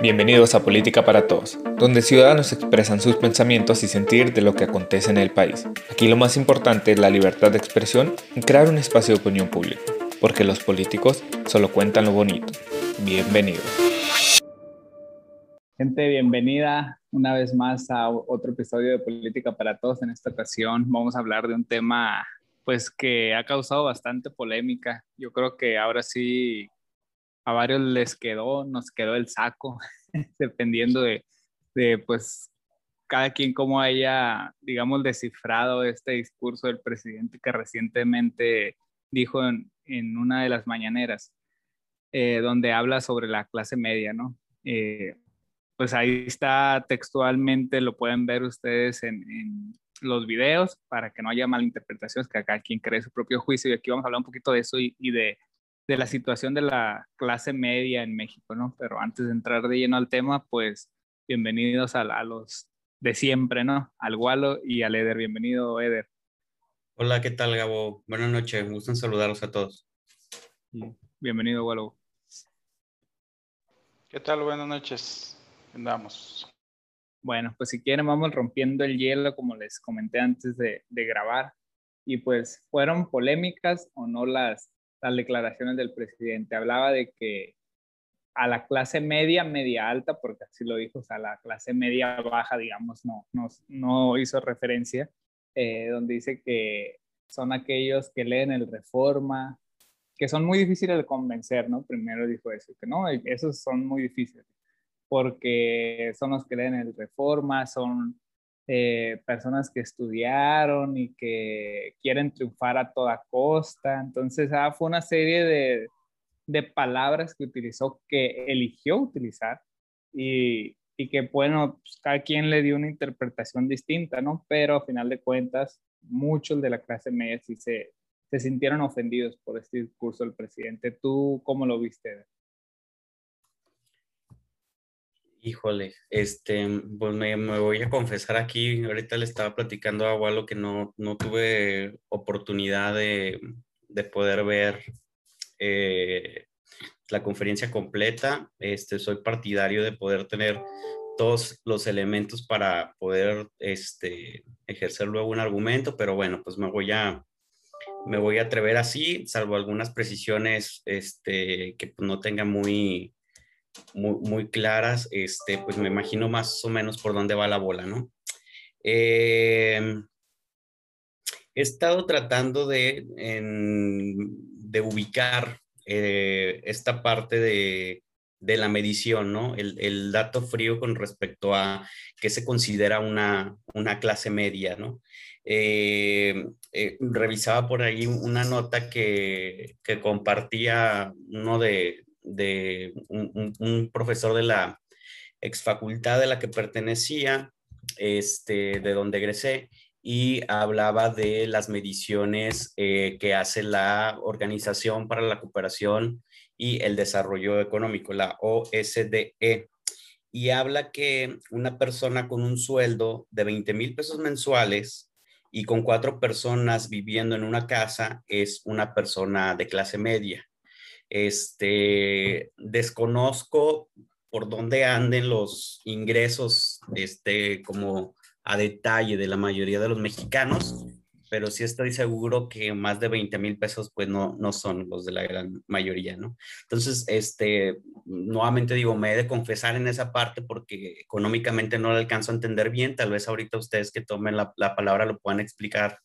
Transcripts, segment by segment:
Bienvenidos a Política para Todos, donde ciudadanos expresan sus pensamientos y sentir de lo que acontece en el país. Aquí lo más importante es la libertad de expresión y crear un espacio de opinión pública, porque los políticos solo cuentan lo bonito. Bienvenidos. Gente, bienvenida una vez más a otro episodio de Política para Todos. En esta ocasión vamos a hablar de un tema pues que ha causado bastante polémica. Yo creo que ahora sí a varios les quedó, nos quedó el saco, dependiendo de, de, pues, cada quien cómo haya, digamos, descifrado este discurso del presidente que recientemente dijo en, en una de las mañaneras, eh, donde habla sobre la clase media, ¿no? Eh, pues ahí está textualmente, lo pueden ver ustedes en, en, los videos para que no haya malinterpretaciones, que acá quien cree su propio juicio y aquí vamos a hablar un poquito de eso y, y de de la situación de la clase media en México, ¿no? Pero antes de entrar de lleno al tema, pues bienvenidos a, los de siempre, ¿no? Al Walo y al Eder. Bienvenido, Eder. Hola, ¿qué tal, Gabo? Buenas noches, me gusta saludarlos a todos. Bienvenido, Walo. ¿Qué tal? Buenas noches. Andamos. Bueno, pues si quieren vamos rompiendo el hielo, como les comenté antes de, de grabar. Y pues fueron polémicas o no las, las declaraciones del presidente. Hablaba de que a la clase media, media alta, porque así lo dijo, o sea, la clase media baja, digamos, no, no, no hizo referencia, eh, donde dice que son aquellos que leen el Reforma, que son muy difíciles de convencer, ¿no? Primero dijo eso, que no, esos son muy difíciles, porque son los que leen el Reforma, son eh, personas que estudiaron y que quieren triunfar a toda costa. Entonces, ah, fue una serie de, de, palabras que utilizó, que eligió utilizar y, y que, bueno, pues, cada quien le dio una interpretación distinta, ¿no? Pero a final de cuentas, muchos de la clase media sí se, se sintieron ofendidos por este discurso del presidente. ¿Tú cómo lo viste? Híjole, este, pues me, voy a confesar aquí, ahorita le estaba platicando a Walo que no, no tuve oportunidad de, de poder ver eh, la conferencia completa, este, soy partidario de poder tener todos los elementos para poder este, ejercer luego un argumento, pero bueno, pues me voy a, me voy a atrever así, salvo algunas precisiones este, que no tenga muy, muy, claras, este, pues me imagino más o menos por dónde va la bola, ¿no? Eh, he estado tratando de, de ubicar eh, esta parte de, de, la medición, ¿no? El, el, dato frío con respecto a qué se considera una, una clase media, ¿no? Eh, eh, revisaba por ahí una nota que, que compartía uno de, de un, profesor de la exfacultad de la que pertenecía, este, de donde egresé, y hablaba de las mediciones eh, que hace la Organización para la Cooperación y el Desarrollo Económico, la OSDE. Y habla que una persona con un sueldo de 20 mil pesos mensuales y con cuatro personas viviendo en una casa es una persona de clase media. Este, desconozco por dónde anden los ingresos, este, como a detalle de la mayoría de los mexicanos, pero sí estoy seguro que más de 20 mil pesos, pues no, no son los de la gran mayoría, ¿no? Entonces, este, nuevamente digo, me he de confesar en esa parte porque económicamente no lo alcanzo a entender bien, tal vez ahorita ustedes que tomen la, la palabra lo puedan explicar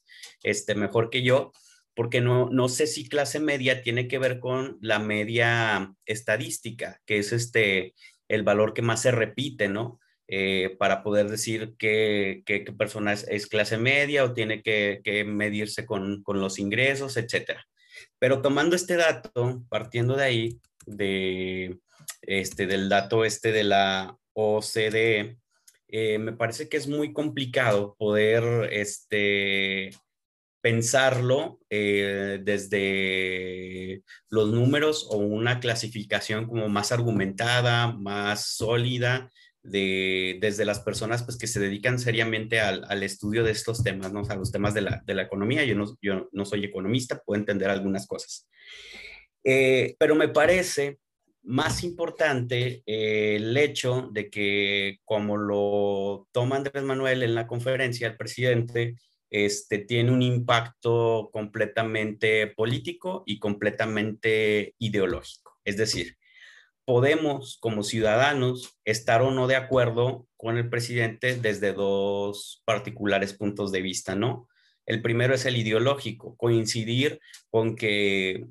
este, mejor que yo, porque no, no sé si clase media tiene que ver con la media estadística, que es este, el valor que más se repite, ¿no? Eh, para poder decir qué, persona es, clase media o tiene que, medirse con, con, los ingresos, etcétera. Pero tomando este dato, partiendo de ahí, de, este, del dato este de la OCDE, eh, me parece que es muy complicado poder este, pensarlo eh, desde los números o una clasificación como más argumentada, más sólida, de, desde las personas pues, que se dedican seriamente al, al estudio de estos temas, ¿no? a los temas de la, de la economía. Yo no, yo no, soy economista, puedo entender algunas cosas. Eh, pero me parece más importante eh, el hecho de que, como lo toma Andrés Manuel en la conferencia, el presidente este, tiene un impacto completamente político y completamente ideológico. Es decir, podemos como ciudadanos estar o no de acuerdo con el presidente desde dos particulares puntos de vista, ¿no? El primero es el ideológico, coincidir con que,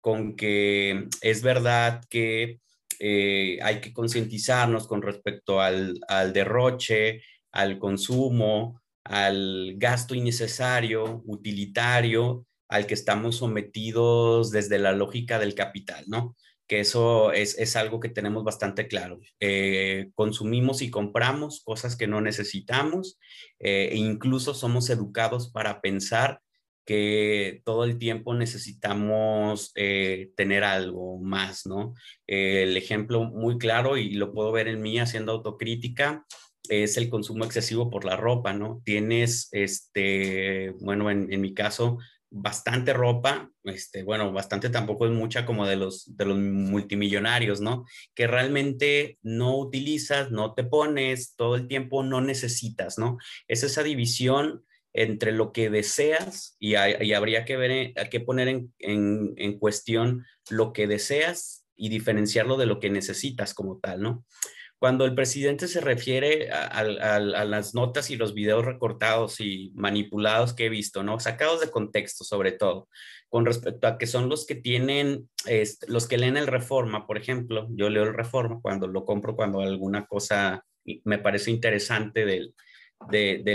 con que es verdad que eh, hay que concientizarnos con respecto al, al derroche, al consumo, al gasto innecesario, utilitario, al que estamos sometidos desde la lógica del capital, ¿no? que eso es, algo que tenemos bastante claro. Eh, consumimos y compramos cosas que no necesitamos eh, e incluso somos educados para pensar que todo el tiempo necesitamos eh, tener algo más, ¿no? el ejemplo muy claro, y lo puedo ver en mí haciendo autocrítica, es el consumo excesivo por la ropa, ¿no? Tienes, este, bueno, en, mi caso, bastante ropa, este, bueno, bastante tampoco es mucha como de los, de los multimillonarios, ¿no? Que realmente no utilizas, no te pones, todo el tiempo no necesitas, ¿no? Es esa división entre lo que deseas y, habría que ver, hay que poner en, en, en cuestión lo que deseas y diferenciarlo de lo que necesitas como tal, ¿no? Cuando el presidente se refiere a, las notas y los videos recortados y manipulados que he visto, ¿no? Sacados de contexto sobre todo, con respecto a que son los que tienen, este, los que leen el Reforma, por ejemplo, yo leo el Reforma cuando lo compro, cuando alguna cosa me parece interesante del,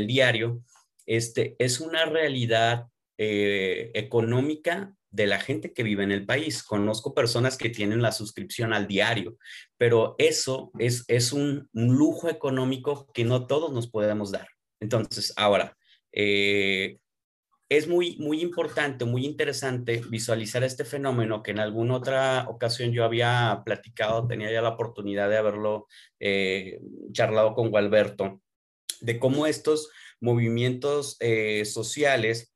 diario, este, es una realidad eh, económica de la gente que vive en el país. Conozco personas que tienen la suscripción al diario, pero eso es, es un, lujo económico que no todos nos podemos dar. Entonces, ahora, eh, es muy, muy importante, muy interesante visualizar este fenómeno que en alguna otra ocasión yo había platicado, tenía ya la oportunidad de haberlo eh, charlado con Gualberto, de cómo estos movimientos eh, sociales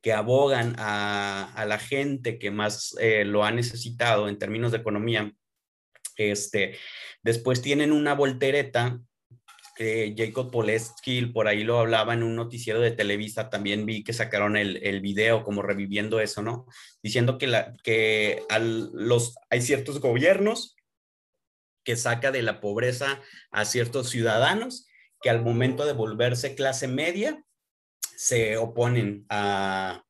que abogan a, la gente que más eh, lo ha necesitado en términos de economía, este, después tienen una voltereta. Jacob Poleski por ahí lo hablaba en un noticiero de Televisa, también vi que sacaron el, el video como reviviendo eso, ¿no? Diciendo que, que los, hay ciertos gobiernos que saca de la pobreza a ciertos ciudadanos que al momento de volverse clase media, se oponen a,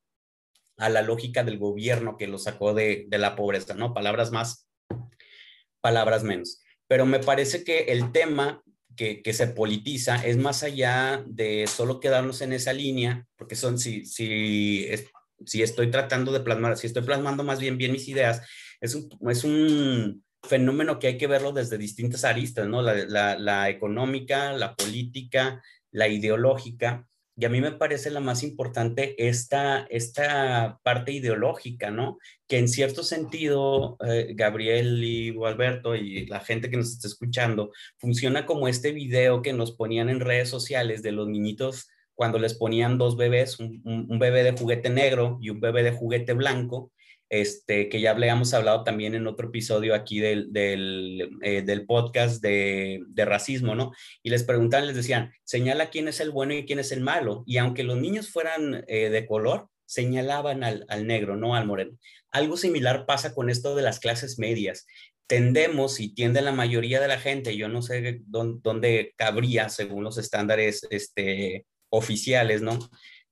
la lógica del gobierno que lo sacó de, la pobreza, ¿no? Palabras más, palabras menos. Pero me parece que el tema que, se politiza es más allá de solo quedarnos en esa línea, porque son, si, si, si estoy tratando de plasmar, si estoy plasmando más bien bien mis ideas, es un, es un fenómeno que hay que verlo desde distintas aristas, ¿no? La, la económica, la política, la ideológica, y a mí me parece la más importante esta, esta parte ideológica, ¿no? Que en cierto sentido, eh, Gabriel y Alberto y la gente que nos está escuchando, funciona como este video que nos ponían en redes sociales de los niñitos cuando les ponían dos bebés, un bebé de juguete negro y un bebé de juguete blanco, este, que ya habíamos hablado también en otro episodio aquí del, del, eh, del podcast de, racismo, ¿no? Y les preguntaban, les decían, señala quién es el bueno y quién es el malo. Y aunque los niños fueran eh, de color, señalaban al, al negro, no al moreno. Algo similar pasa con esto de las clases medias. Tendemos y tiende la mayoría de la gente, yo no sé dónde, dónde cabría según los estándares este, oficiales, ¿no?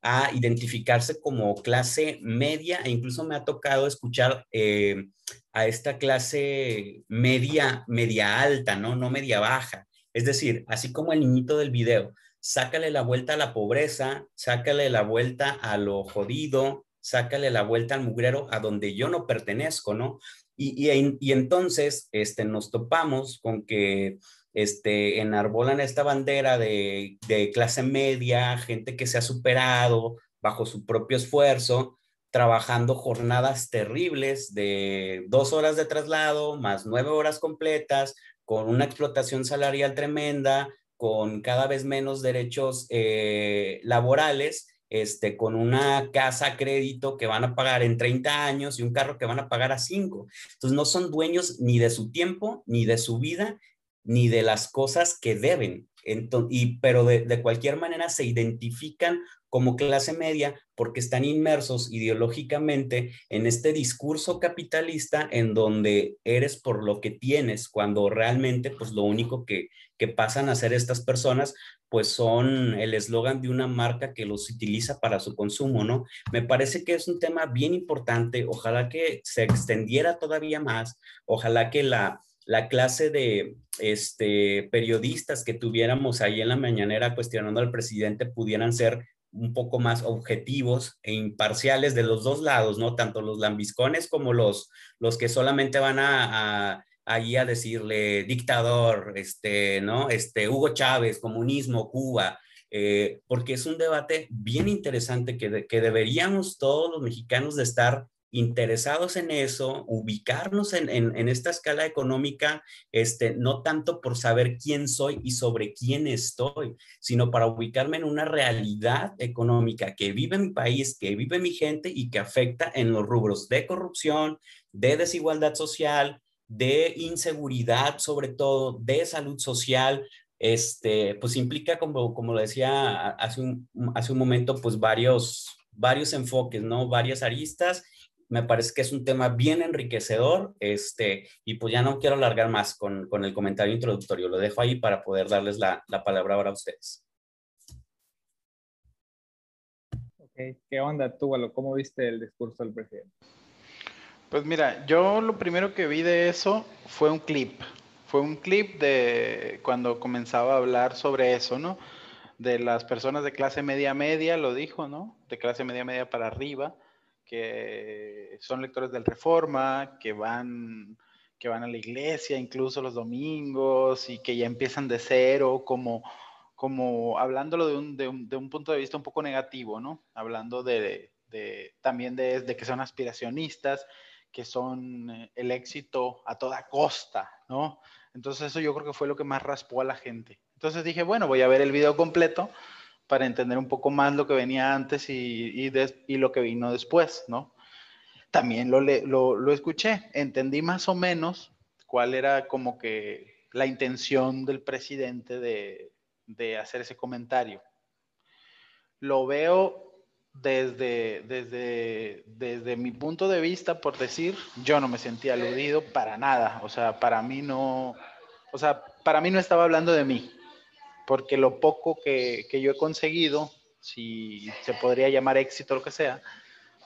A identificarse como clase media e incluso me ha tocado escuchar eh, a esta clase media, media alta, ¿no? No media baja. Es decir, así como el niñito del video, sácale la vuelta a la pobreza, sácale la vuelta a lo jodido, sácale la vuelta al mugrero a donde yo no pertenezco, ¿no? Y, y, y entonces este, nos topamos con que este, enarbolan esta bandera de, clase media, gente que se ha superado bajo su propio esfuerzo, trabajando jornadas terribles de dos horas de traslado, más nueve horas completas, con una explotación salarial tremenda, con cada vez menos derechos eh, laborales este, con una casa a crédito que van a pagar en 30 años y un carro que van a pagar a 5. Entonces no son dueños ni de su tiempo, ni de su vida, ni de las cosas que deben. y, pero de, de cualquier manera se identifican como clase media porque están inmersos ideológicamente en este discurso capitalista en donde eres por lo que tienes, cuando realmente pues lo único que, que pasan a ser estas personas pues son el eslogan de una marca que los utiliza para su consumo, ¿no? Me parece que es un tema bien importante, ojalá que se extendiera todavía más, ojalá que la, la clase de este, periodistas que tuviéramos ahí en la mañanera cuestionando al presidente pudieran ser un poco más objetivos e imparciales de los dos lados, ¿no? Tanto los lambiscones como los, los que solamente van a, ahí a decirle dictador, este, ¿no? Este, Hugo Chávez, comunismo, Cuba, eh, porque es un debate bien interesante que, que deberíamos todos los mexicanos de estar interesados en eso, ubicarnos en, en, esta escala económica, este, no tanto por saber quién soy y sobre quién estoy, sino para ubicarme en una realidad económica que vive mi país, que vive mi gente y que afecta en los rubros de corrupción, de desigualdad social, de inseguridad, sobre todo de salud social, este, pues implica, como, como lo decía hace un, hace un momento, pues varios, varios enfoques, ¿no? Varias aristas me parece que es un tema bien enriquecedor, este, y pues ya no quiero alargar más con, con el comentario introductorio, lo dejo ahí para poder darles la, la palabra ahora a ustedes. Okay. ¿Qué onda tú, ¿Cómo viste el discurso del presidente? Pues mira, yo lo primero que vi de eso fue un clip, fue un clip de cuando comenzaba a hablar sobre eso, ¿no? De las personas de clase media media, lo dijo, ¿no? De clase media media para arriba que son lectores del Reforma, que van, que van a la iglesia incluso los domingos y que ya empiezan de cero, como, como hablándolo de un, de, un, de un punto de vista un poco negativo, ¿no? Hablando de, de también de, que son aspiracionistas, que son eh, el éxito a toda costa, ¿no? Entonces eso yo creo que fue lo que más raspó a la gente. Entonces dije, bueno, voy a ver el video completo para entender un poco más lo que venía antes y, y, lo que vino después, ¿no? También lo, lo, lo, escuché, entendí más o menos cuál era como que la intención del presidente de, de hacer ese comentario. Lo veo desde, desde, desde mi punto de vista, por decir, yo no me sentía aludido para nada. O sea, para mí no, o sea, para mí no estaba hablando de mí porque lo poco que, yo he conseguido, si se podría llamar éxito o lo que sea,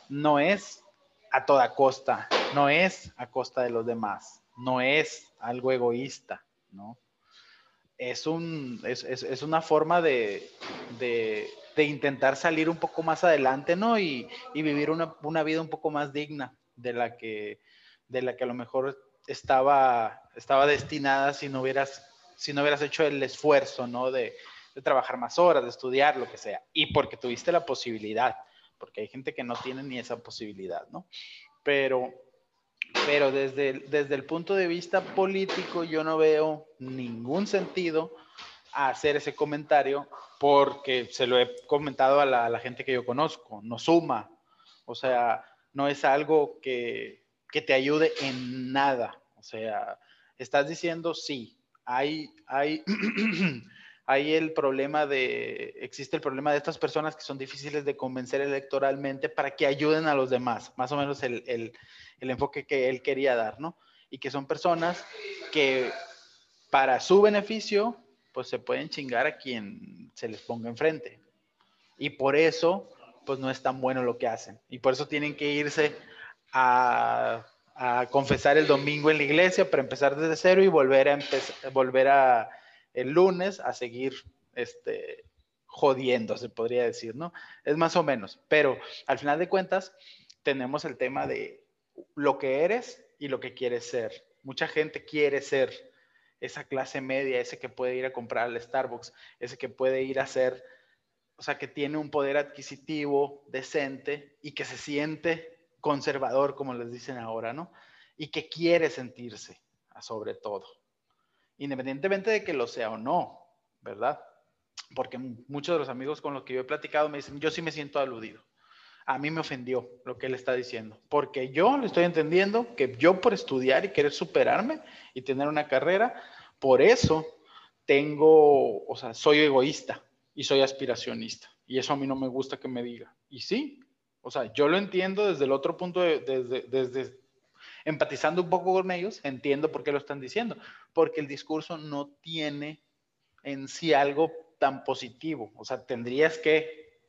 no es a toda costa, no es a costa de los demás, no es algo egoísta, ¿no? Es, un, es, una forma de, intentar salir un poco más adelante, ¿no? Y, vivir una, una, vida un poco más digna de la que, de la que a lo mejor estaba, estaba destinada si no hubieras si no hubieras hecho el esfuerzo, ¿no? De, trabajar más horas, de estudiar, lo que sea. Y porque tuviste la posibilidad, porque hay gente que no tiene ni esa posibilidad, ¿no? Pero, pero desde, desde el punto de vista político yo no veo ningún sentido a hacer ese comentario porque se lo he comentado a la, a la gente que yo conozco, no suma, o sea, no es algo que, que te ayude en nada, o sea, estás diciendo sí, hay, hay, hay el problema de, existe el problema de estas personas que son difíciles de convencer electoralmente para que ayuden a los demás, más o menos el, el, el enfoque que él quería dar, ¿no? Y que son personas que para su beneficio, pues se pueden chingar a quien se les ponga enfrente. Y por eso, pues no es tan bueno lo que hacen. Y por eso tienen que irse a a confesar el domingo en la iglesia para empezar desde cero y volver a volver a el lunes a seguir este jodiendo, se podría decir, ¿no? Es más o menos, pero al final de cuentas tenemos el tema de lo que eres y lo que quieres ser. Mucha gente quiere ser esa clase media, ese que puede ir a comprar al Starbucks, ese que puede ir a ser, o sea, que tiene un poder adquisitivo decente y que se siente conservador, como les dicen ahora, ¿no? Y que quiere sentirse, sobre todo, independientemente de que lo sea o no, ¿verdad? porque muchos de los amigos con los que yo he platicado me dicen, yo sí me siento aludido. A mí me ofendió lo que él está diciendo, porque yo le estoy entendiendo que yo por estudiar y querer superarme y tener una carrera, por eso tengo, o sea, soy egoísta y soy aspiracionista. Y eso a mí no me gusta que me diga. Y sí, o sea, yo lo entiendo desde el otro punto, de, desde, desde empatizando un poco con ellos, entiendo por qué lo están diciendo, porque el discurso no tiene en sí algo tan positivo. O sea, tendrías que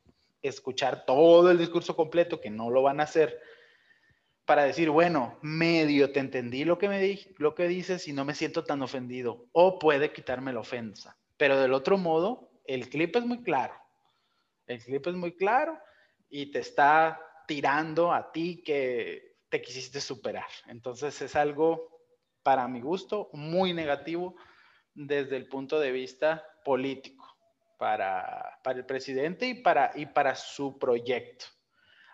escuchar todo el discurso completo, que no lo van a hacer, para decir, bueno, medio te entendí lo que me di lo que dices y no me siento tan ofendido. O puede quitarme la ofensa. Pero del otro modo, el clip es muy claro. El clip es muy claro y te está tirando a ti que te quisiste superar. Entonces es algo, para mi gusto, muy negativo desde el punto de vista político para, para el presidente y para, y para su proyecto.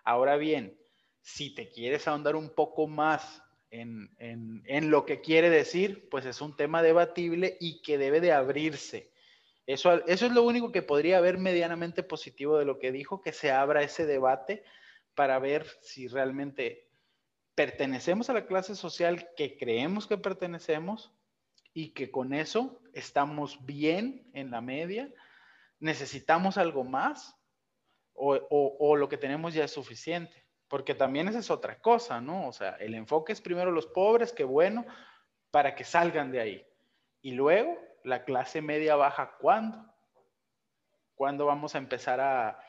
Ahora bien, si te quieres ahondar un poco más en, en, en, lo que quiere decir, pues es un tema debatible y que debe de abrirse. Eso, eso es lo único que podría haber medianamente positivo de lo que dijo, que se abra ese debate para ver si realmente pertenecemos a la clase social que creemos que pertenecemos y que con eso estamos bien en la media necesitamos algo más o, lo que tenemos ya es suficiente. Porque también esa es otra cosa, ¿no? O sea, el enfoque es primero los pobres, que bueno, para que salgan de ahí. Y luego, la clase media baja, ¿cuándo? ¿Cuándo vamos a empezar a,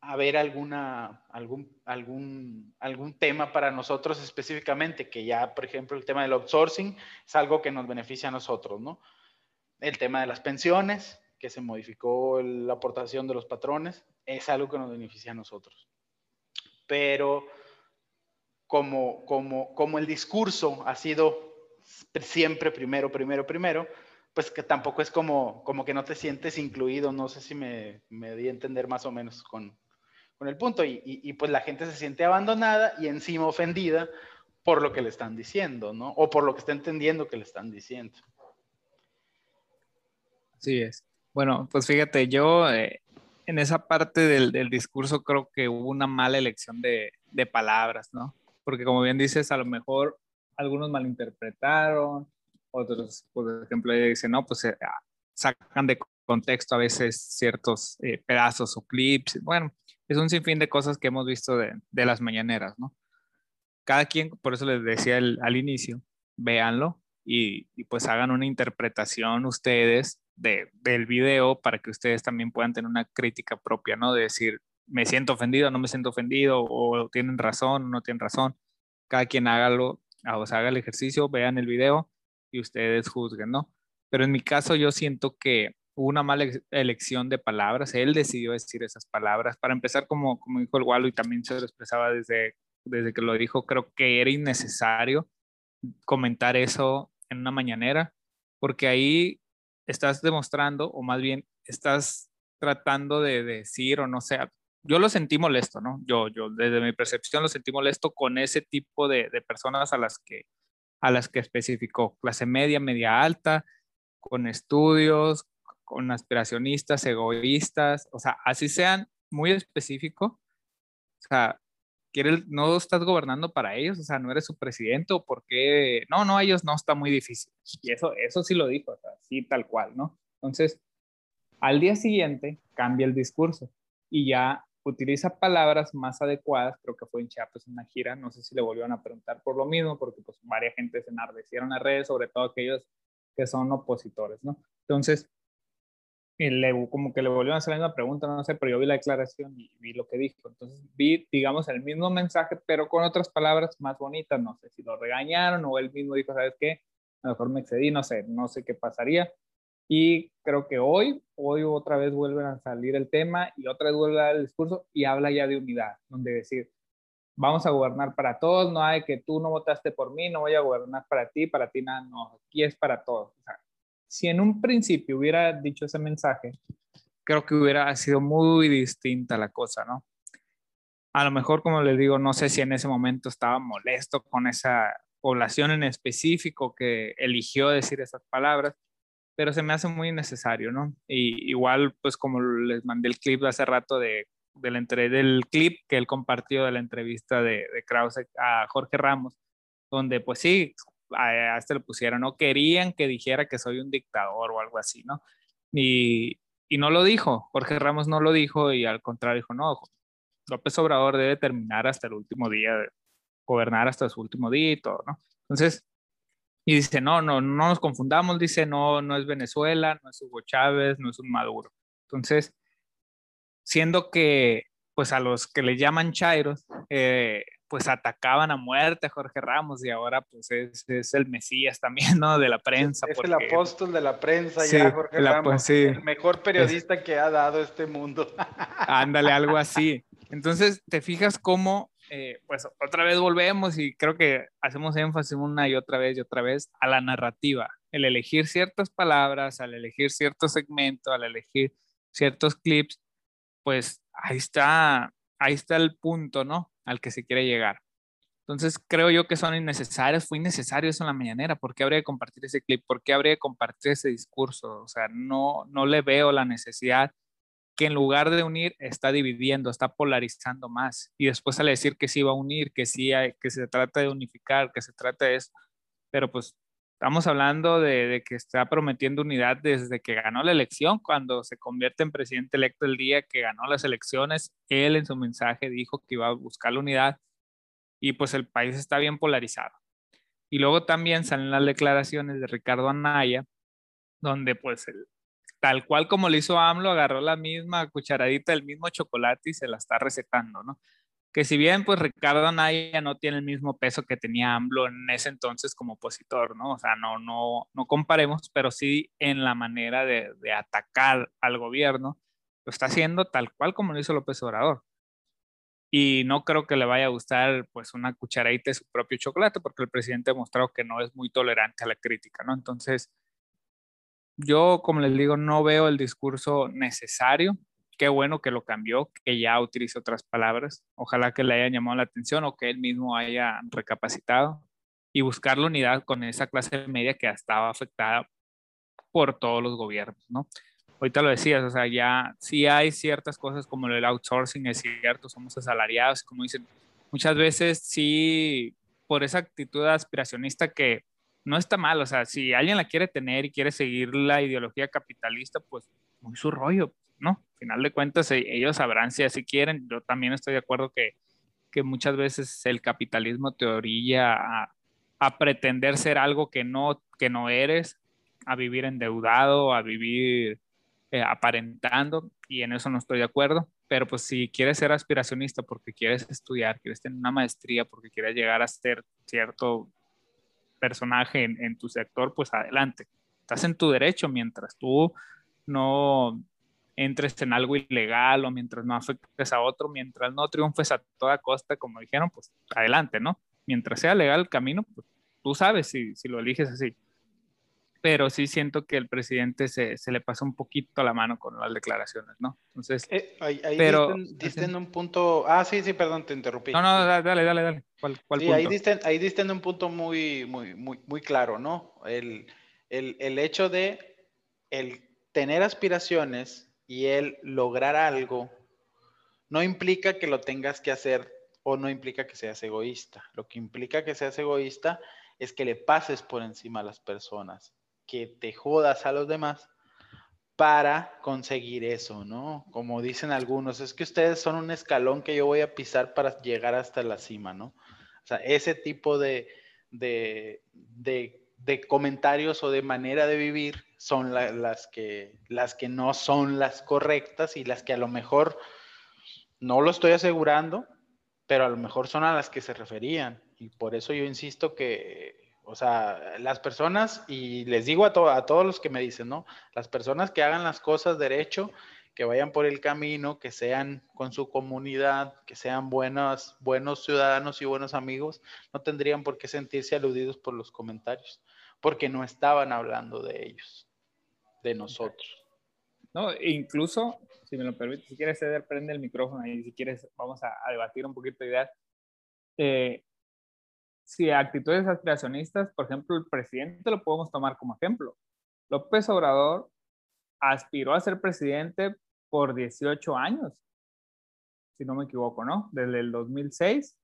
a ver alguna, algún, algún, algún tema para nosotros específicamente? Que ya, por ejemplo, el tema del outsourcing es algo que nos beneficia a nosotros, ¿no? El tema de las pensiones, que se modificó la aportación de los patrones, es algo que nos beneficia a nosotros. Pero como, como, como el discurso ha sido siempre primero, primero, primero, pues que tampoco es como, como que no te sientes incluido, no sé si me, me di a entender más o menos con, con el punto, y, y, pues la gente se siente abandonada y encima ofendida por lo que le están diciendo, ¿no? O por lo que está entendiendo que le están diciendo. Así es. Bueno, pues fíjate, yo eh, en esa parte del, del, discurso creo que hubo una mala elección de, de, palabras, ¿no? Porque como bien dices, a lo mejor algunos malinterpretaron, otros, por ejemplo, dicen, no, pues eh, ah, sacan de contexto a veces ciertos eh, pedazos o clips. Bueno, es un sinfín de cosas que hemos visto de, de las mañaneras, ¿no? Cada quien, por eso les decía el, al inicio, véanlo y, y pues hagan una interpretación ustedes de, del video para que ustedes también puedan tener una crítica propia, ¿no? De decir, me siento ofendido, no me siento ofendido, o tienen razón, no tienen razón. Cada quien hágalo, o sea, haga el ejercicio, vean el video y ustedes juzguen, ¿no? Pero en mi caso yo siento que hubo una mala elección de palabras, él decidió decir esas palabras. Para empezar, como, como dijo el Walo y también se lo expresaba desde, desde que lo dijo, creo que era innecesario comentar eso en una mañanera, porque ahí estás demostrando, o más bien estás tratando de decir, o no sé, yo lo sentí molesto, ¿no? Yo, yo desde mi percepción lo sentí molesto con ese tipo de, de personas a las que a las que especificó, clase media, media alta, con estudios, con aspiracionistas, egoístas, o sea, así sean muy específico, o sea, no estás gobernando para ellos, o sea, no eres su presidente o por qué, no, no, ellos no, está muy difícil. Y eso, eso sí lo dijo, o sí, tal cual, ¿no? Entonces, al día siguiente cambia el discurso y ya utiliza palabras más adecuadas, creo que fue en Chiapas una gira, no sé si le volvieron a preguntar por lo mismo, porque pues varias gente se enardecieron las redes, sobre todo aquellos que son opositores, ¿no? Entonces, y le, como que le volvieron a hacer la misma pregunta, no sé, pero yo vi la declaración y vi lo que dijo. Entonces vi, digamos, el mismo mensaje, pero con otras palabras más bonitas. No sé si lo regañaron o él mismo dijo, ¿sabes qué? A lo mejor me excedí, no sé, no sé qué pasaría. Y creo que hoy, hoy otra vez vuelven a salir el tema y otra vez vuelve a dar el discurso y habla ya de unidad, donde decir, vamos a gobernar para todos, no hay que tú no votaste por mí, no voy a gobernar para ti, para ti nada, no, aquí es para todos. Si en un principio hubiera dicho ese mensaje, creo que hubiera sido muy distinta la cosa, ¿no? A lo mejor, como les digo, no sé si en ese momento estaba molesto con esa población en específico que eligió decir esas palabras, pero se me hace muy innecesario, ¿no? Y igual, pues como les mandé el clip hace rato de, del, del clip que él compartió de la entrevista de, de Krause a Jorge Ramos, donde pues sí, a, este le pusieron, no querían que dijera que soy un dictador o algo así, ¿no? Y, y no lo dijo, Jorge Ramos no lo dijo y al contrario dijo, no, López Obrador debe terminar hasta el último día, gobernar hasta su último día y todo, ¿no? Entonces, y dice, no, no, no nos confundamos, dice, no, no es Venezuela, no es Hugo Chávez, no es un Maduro. Entonces, siendo que, pues a los que le llaman Chairos, eh, pues atacaban a muerte a Jorge Ramos y ahora pues es, es, el Mesías también, ¿no? De la prensa. Es el apóstol de la prensa ya, Jorge Ramos. Sí. El mejor periodista que ha dado este mundo. Ándale, algo así. Entonces, te fijas cómo eh, pues otra vez volvemos y creo que hacemos énfasis una y otra vez y otra vez a la narrativa, el elegir ciertas palabras, al elegir cierto segmento, al elegir ciertos clips, pues ahí está, ahí está el punto, ¿no? Al que se quiere llegar. Entonces creo yo que son innecesarios, fue innecesario eso en la mañanera, ¿por qué habría que compartir ese clip? ¿Por qué habría que compartir ese discurso? O sea, no, no le veo la necesidad que en lugar de unir está dividiendo, está polarizando más. Y después al decir que sí va a unir, que sí que se trata de unificar, que se trata de eso, pero pues estamos hablando de, que está prometiendo unidad desde que ganó la elección, cuando se convierte en presidente electo el día que ganó las elecciones, él en su mensaje dijo que iba a buscar la unidad y pues el país está bien polarizado. Y luego también salen las declaraciones de Ricardo Anaya, donde pues el, tal cual como lo hizo AMLO, agarró la misma cucharadita del mismo chocolate y se la está recetando, ¿no? Que si bien, pues Ricardo Anaya no tiene el mismo peso que tenía AMLO en ese entonces como opositor, ¿no? O sea, no, no, no comparemos, pero sí en la manera de, de atacar al gobierno, lo está haciendo tal cual como lo hizo López Obrador. Y no creo que le vaya a gustar, pues, una cucharadita de su propio chocolate, porque el presidente ha mostrado que no es muy tolerante a la crítica, ¿no? Entonces, yo, como les digo, no veo el discurso necesario. Qué bueno que lo cambió, que ya utilice otras palabras. Ojalá que le hayan llamado la atención o que él mismo haya recapacitado y buscar la unidad con esa clase media que estaba afectada por todos los gobiernos, ¿no? Ahorita lo decías, o sea, ya sí hay ciertas cosas como el outsourcing, es cierto, somos asalariados, como dicen, muchas veces sí, por esa actitud aspiracionista que no está mal, o sea, si alguien la quiere tener y quiere seguir la ideología capitalista, pues muy su rollo, ¿no? Al final de cuentas, e, ellos sabrán si así quieren. Yo también estoy de acuerdo que, que muchas veces el capitalismo te orilla a, a, pretender ser algo que no, que no eres, a vivir endeudado, a vivir eh, aparentando, y en eso no estoy de acuerdo. Pero pues si quieres ser aspiracionista porque quieres estudiar, quieres tener una maestría, porque quieres llegar a ser cierto personaje en, tu sector, pues adelante. Estás en tu derecho mientras tú no entres en algo ilegal o mientras no afectes a otro, mientras no triunfes a toda costa, como dijeron, pues adelante, ¿no? Mientras sea legal el camino, pues tú sabes si, si lo eliges así pero sí siento que el presidente se, se, le pasó un poquito la mano con las declaraciones, ¿no? Entonces, eh, ahí, pero, diste, en un punto, ah, sí, sí, perdón, te interrumpí. No, no, dale, dale, dale. ¿Cuál, cuál sí, Ahí diste, ahí diste en un punto muy, muy, muy, muy claro, ¿no? El, el, el hecho de el tener aspiraciones y el lograr algo no implica que lo tengas que hacer o no implica que seas egoísta. Lo que implica que seas egoísta es que le pases por encima a las personas que te jodas a los demás para conseguir eso, ¿no? Como dicen algunos, es que ustedes son un escalón que yo voy a pisar para llegar hasta la cima, ¿no? O sea, ese tipo de, de, comentarios o de manera de vivir son las, que, las que no son las correctas y las que a lo mejor, no lo estoy asegurando, pero a lo mejor son a las que se referían. Y por eso yo insisto que o sea, las personas, y les digo a, a todos los que me dicen, ¿no? Las personas que hagan las cosas derecho, que vayan por el camino, que sean con su comunidad, que sean buenos, buenos ciudadanos y buenos amigos, no tendrían por qué sentirse aludidos por los comentarios, porque no estaban hablando de ellos, de nosotros. No, incluso, si me lo permite, si quieres ceder, prende el micrófono y si quieres vamos a, debatir un poquito de ideas. Eh, si actitudes aspiracionistas, por ejemplo, el presidente lo podemos tomar como ejemplo. López Obrador aspiró a ser presidente por 18 años, si no me equivoco, ¿no? Desde el 2006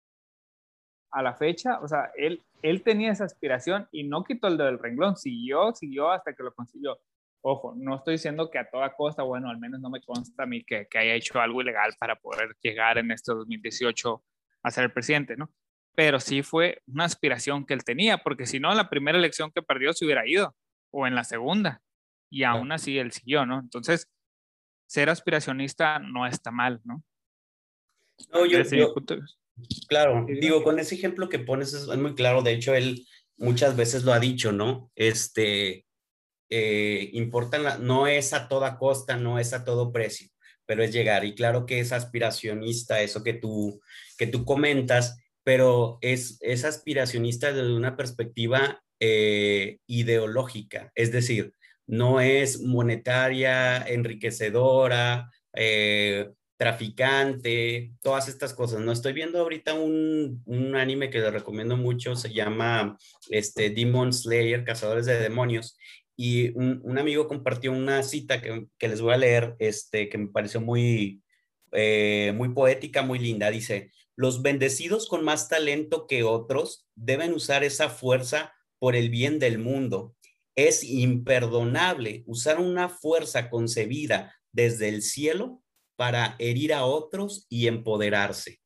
a la fecha, o sea, él, él tenía esa aspiración y no quitó el del renglón, siguió, siguió hasta que lo consiguió. Ojo, no estoy diciendo que a toda costa, bueno, al menos no me consta a mí que, que haya hecho algo ilegal para poder llegar en este 2018 a ser presidente, ¿no? Pero sí fue una aspiración que él tenía, porque si no, en la primera elección que perdió se hubiera ido, o en la segunda, y aún así él siguió, ¿no? Entonces, ser aspiracionista no está mal, ¿no? No, yo, claro, digo, con ese ejemplo que pones es muy claro, de hecho, él muchas veces lo ha dicho, ¿no? Este, eh, importa, no es a toda costa, no es a todo precio, pero es llegar. Y claro que es aspiracionista eso que tú, que tú comentas, pero es, es aspiracionista desde una perspectiva eh, ideológica, es decir, no es monetaria, enriquecedora, eh, traficante, todas estas cosas. No estoy viendo ahorita un, un, anime que le recomiendo mucho, se llama este, Demon Slayer, Cazadores de Demonios, y un, amigo compartió una cita que, les voy a leer, este, que me pareció muy, eh, muy poética, muy linda. Dice, los bendecidos con más talento que otros deben usar esa fuerza por el bien del mundo. Es imperdonable usar una fuerza concebida desde el cielo para herir a otros y empoderarse.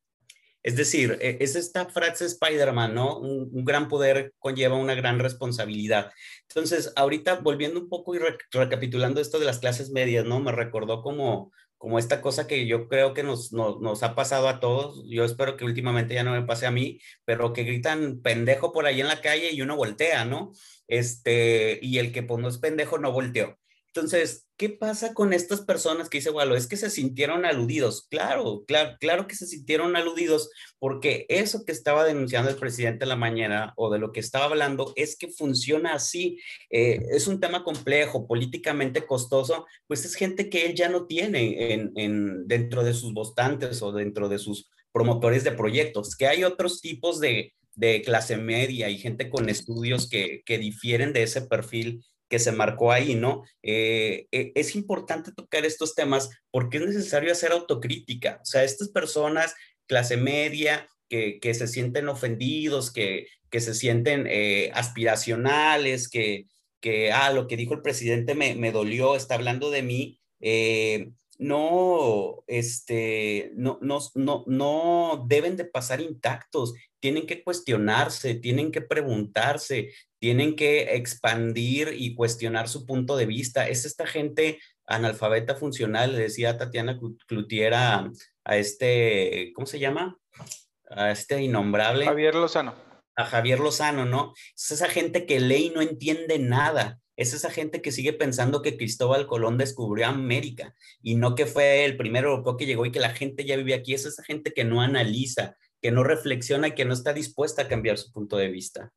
Es decir, e, es esta frase Spider-Man, ¿no? Un, gran poder conlleva una gran responsabilidad. Entonces, ahorita volviendo un poco y recapitulando esto de las clases medias, ¿no? Me recordó como, como esta cosa que yo creo que nos, nos, ha pasado a todos. Yo espero que últimamente ya no me pase a mí, pero que gritan pendejo por ahí en la calle y uno voltea, ¿no? Este, y el que pues no es pendejo no volteó. Entonces, ¿qué pasa con estas personas que dice bueno, Es que se sintieron aludidos. Claro, claro, claro que se sintieron aludidos porque eso que estaba denunciando el presidente en la mañana o de lo que estaba hablando es que funciona así. Eh, es un tema complejo, políticamente costoso, pues es gente que él ya no tiene en, dentro de sus votantes o dentro de sus promotores de proyectos, que hay otros tipos de, clase media y gente con estudios que, que difieren de ese perfil que se marcó ahí, ¿no? Eh, eh, es importante tocar estos temas porque es necesario hacer autocrítica. O sea, estas personas, clase media, que, se sienten ofendidos, que, que se sienten eh, aspiracionales, que, que, ah, lo que dijo el presidente me, me dolió, está hablando de mí, no, este, no, no, no, no deben de pasar intactos, tienen que cuestionarse, tienen que preguntarse, tienen que expandir y cuestionar su punto de vista. Es esta gente analfabeta funcional, le decía Tatiana Clutiera a, este, ¿cómo se llama? A este innombrable. Javier Lozano. A Javier Lozano, ¿no? Es esa gente que lee y no entiende nada. Es esa gente que sigue pensando que Cristóbal Colón descubrió América y no que fue el primer europeo que llegó y que la gente ya vive aquí. Es esa gente que no analiza, que no reflexiona y que no está dispuesta a cambiar su punto de vista.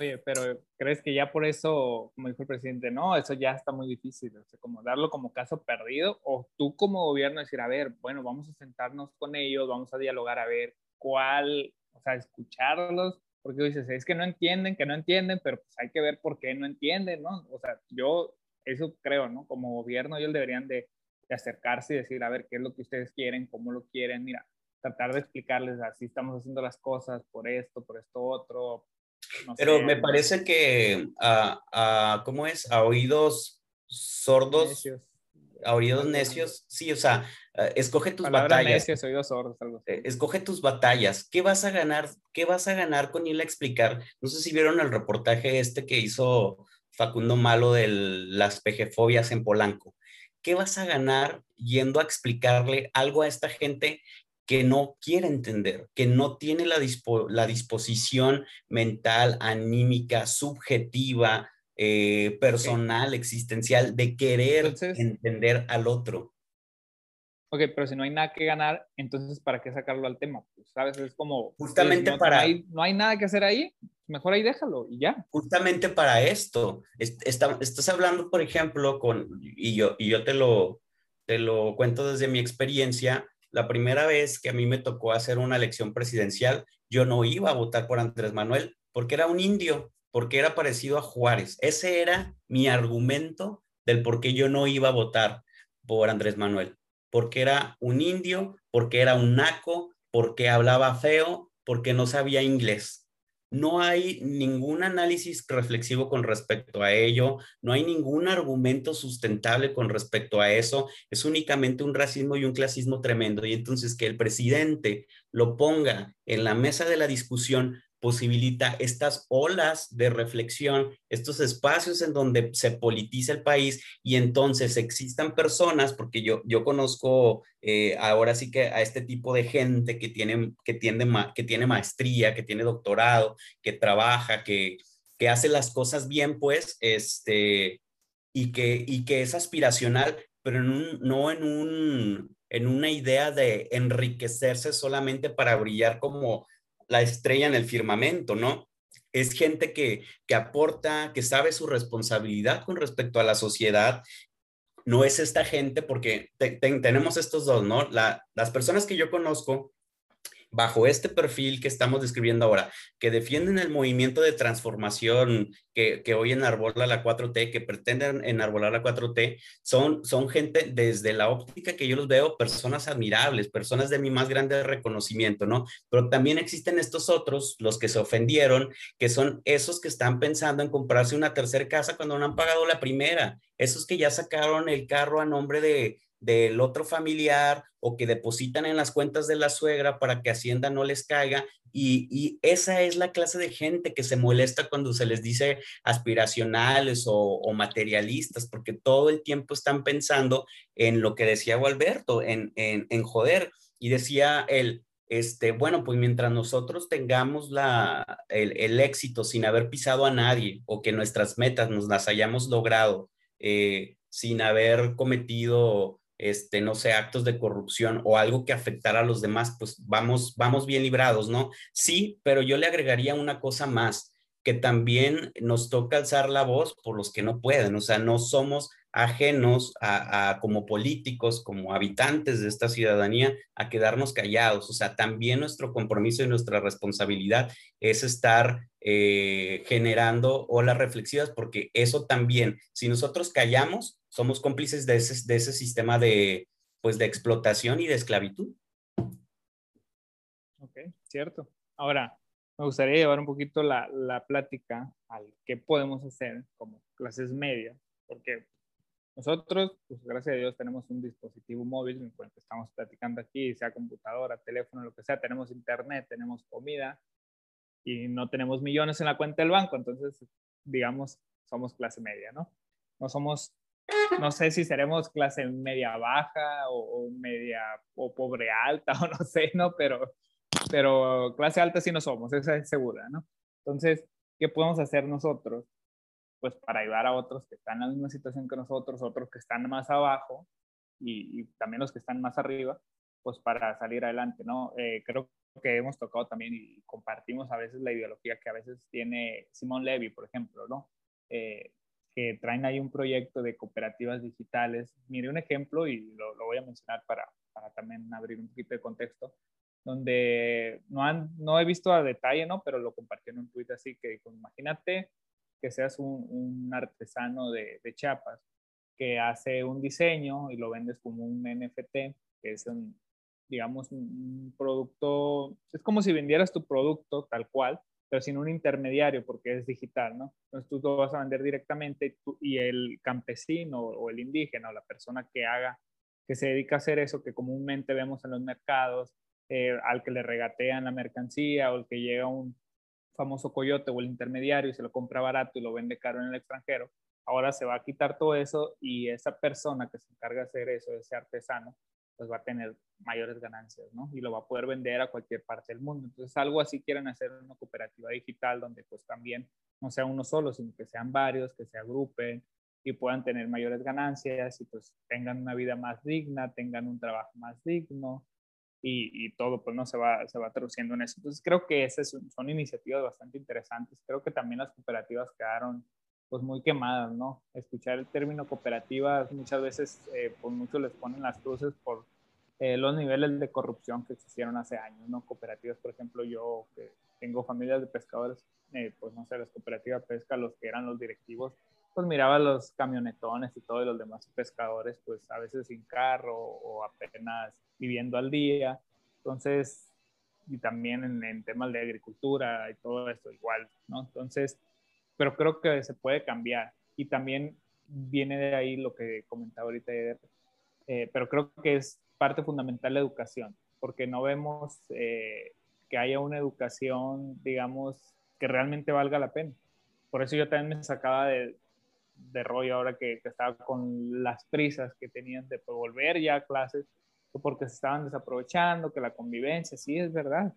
Oye, pero ¿crees que ya por eso, como dijo el presidente, no, eso ya está muy difícil? O sea, como darlo como caso perdido, o tú como gobierno decir, a ver, bueno, vamos a sentarnos con ellos, vamos a dialogar a ver cuál, o sea, escucharlos, porque dices, es que no entienden, que no entienden, pero pues hay que ver por qué no entienden, ¿no? O sea, yo eso creo, ¿no? Como gobierno ellos deberían de, de acercarse y decir, a ver, ¿qué es lo que ustedes quieren? ¿Cómo lo quieren? Mira, tratar de explicarles así estamos haciendo las cosas por esto, por esto otro, pero me parece que, a, ¿cómo es? A oídos sordos, a oídos necios, sí, o sea, eh, escoge tus batallas. oídos sordos, eh, Escoge tus batallas. ¿Qué vas a ganar? ¿Qué vas a ganar con ir a explicar? No sé si vieron el reportaje este que hizo Facundo Malo de las pejefobias en Polanco. ¿Qué vas a ganar yendo a explicarle algo a esta gente que no quiere entender, que no tiene la, la disposición mental, anímica, subjetiva, eh, personal, existencial, de querer entender al otro. Ok, pero si no hay nada que ganar, entonces ¿para qué sacarlo al tema? Pues, ¿Sabes? Es como... Justamente para... No hay, no hay, nada que hacer ahí, mejor ahí déjalo y ya. Justamente para esto. estás hablando, por ejemplo, con... Y yo, y yo te, lo, te lo cuento desde mi experiencia la primera vez que a mí me tocó hacer una elección presidencial, yo no iba a votar por Andrés Manuel porque era un indio. porque era parecido a Juárez. Ese era mi argumento del por qué yo no iba a votar por Andrés Manuel. Porque era un indio, porque era un naco, porque hablaba feo, porque no sabía inglés. No hay ningún análisis reflexivo con respecto a ello, no hay ningún argumento sustentable con respecto a eso, es únicamente un racismo y un clasismo tremendo. Y entonces que el presidente lo ponga en la mesa de la discusión posibilita estas olas de reflexión, estos espacios en donde se politiza el país y entonces existan personas, porque yo, yo conozco eh, ahora sí que a este tipo de gente que tiene, que, tiende, que tiene maestría, que tiene doctorado, que trabaja, que, que hace las cosas bien, pues, este, y que, y que es aspiracional, pero no en, un, en una idea de enriquecerse solamente para brillar como la estrella en el firmamento, ¿no? Es gente que, que aporta, que sabe su responsabilidad con respecto a la sociedad. No es esta gente porque tenemos estos dos, ¿no? las personas que yo conozco bajo este perfil que estamos describiendo ahora, que defienden el movimiento de transformación que, que hoy enarbola la 4T, que pretenden enarbolar la 4T, son, son gente desde la óptica que yo los veo, personas admirables, personas de mi más grande reconocimiento, ¿no? Pero también existen estos otros, los que se ofendieron, que son esos que están pensando en comprarse una tercera casa cuando no han pagado la primera, esos que ya sacaron el carro a nombre de, del otro familiar o que depositan en las cuentas de la suegra para que Hacienda no les caiga. Y, esa es la clase de gente que se molesta cuando se les dice aspiracionales o, materialistas, porque todo el tiempo están pensando en lo que decía Gualberto, en, en, joder. Y decía él, este, bueno, pues mientras nosotros tengamos la, el, éxito sin haber pisado a nadie o que nuestras metas nos las hayamos logrado eh, sin haber cometido este, no sé, actos de corrupción o algo que afectara a los demás, pues vamos, vamos bien librados, ¿no? Sí, pero yo le agregaría una cosa más, que también nos toca alzar la voz por los que no pueden, o sea, no somos ajenos a, como políticos, como habitantes de esta ciudadanía, a quedarnos callados. O sea, también nuestro compromiso y nuestra responsabilidad es estar eh, generando olas reflexivas, porque eso también, si nosotros callamos, somos cómplices de ese, de ese sistema de, pues, de explotación y de esclavitud. Ok, cierto. Ahora, me gustaría llevar un poquito la, la plática al qué podemos hacer como clases medias, porque nosotros, pues gracias a Dios, tenemos un dispositivo móvil en el que estamos platicando aquí, sea computadora, teléfono, lo que sea, tenemos internet, tenemos comida y no tenemos millones en la cuenta del banco, entonces, digamos, somos clase media, ¿no? No somos, no sé si seremos clase media baja o, media o pobre alta o no sé, ¿no? Pero, pero clase alta sí no somos, esa es segura, ¿no? Entonces, ¿qué podemos hacer nosotros? Pues para ayudar a otros que están en la misma situación que nosotros, otros que están más abajo y, también los que están más arriba, pues para salir adelante, ¿no? Eh, creo que hemos tocado también y compartimos a veces la ideología que a veces tiene Simón Levy, por ejemplo, ¿no? Eh, que traen ahí un proyecto de cooperativas digitales. Mire un ejemplo y lo, lo voy a mencionar para, para, también abrir un poquito de contexto, donde no, han, no he visto a detalle, ¿no? Pero lo compartió en un tweet así que dijo, imagínate que seas un, artesano de, de, Chiapas que hace un diseño y lo vendes como un NFT, que es un, digamos, un, producto, es como si vendieras tu producto tal cual, pero sin un intermediario porque es digital, ¿no? Entonces tú lo vas a vender directamente y, el campesino o el indígena o la persona que haga, que se dedica a hacer eso que comúnmente vemos en los mercados, eh, al que le regatean la mercancía o el que llega un, famoso coyote o el intermediario y se lo compra barato y lo vende caro en el extranjero, ahora se va a quitar todo eso y esa persona que se encarga de hacer eso, ese artesano, pues va a tener mayores ganancias, ¿no? Y lo va a poder vender a cualquier parte del mundo. Entonces, algo así quieren hacer una cooperativa digital donde pues también no sea uno solo, sino que sean varios, que se agrupen y puedan tener mayores ganancias y pues tengan una vida más digna, tengan un trabajo más digno, y, todo pues no se va, se va traduciendo en eso. Entonces creo que esas son iniciativas bastante interesantes. Creo que también las cooperativas quedaron pues muy quemadas, ¿no? Escuchar el término cooperativas muchas veces eh, pues muchos les ponen las cruces por eh, los niveles de corrupción que existieron hace años, ¿no? Cooperativas, por ejemplo, yo que tengo familias de pescadores, eh, pues no sé, las cooperativas pesca, los que eran los directivos, pues miraba los camionetones y todos los demás pescadores, pues a veces sin carro o apenas viviendo al día. Entonces, y también en, en, temas de agricultura y todo esto igual, ¿no? Entonces, pero creo que se puede cambiar. Y también viene de ahí lo que comentaba ahorita, eh, pero creo que es parte fundamental la educación, porque no vemos eh, que haya una educación, digamos, que realmente valga la pena. Por eso yo también me sacaba de, de rollo ahora que, que, estaba con las prisas que tenían de volver ya a clases, porque se estaban desaprovechando, que la convivencia, sí es verdad,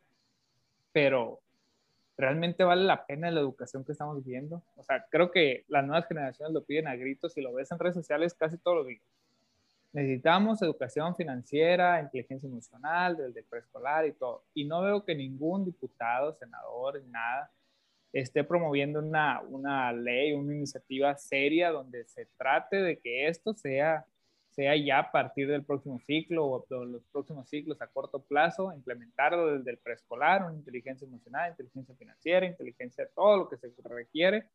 pero ¿realmente vale la pena la educación que estamos viendo? O sea, creo que las nuevas generaciones lo piden a gritos y lo ves en redes sociales casi todos los días. Necesitamos educación financiera, inteligencia emocional, desde preescolar y todo. Y no veo que ningún diputado, senador, nada, esté promoviendo una, una ley, una iniciativa seria donde se trate de que esto sea sea ya a partir del próximo ciclo o los próximos ciclos a corto plazo, implementarlo desde el preescolar, una inteligencia emocional, inteligencia financiera, inteligencia, todo lo que se requiere,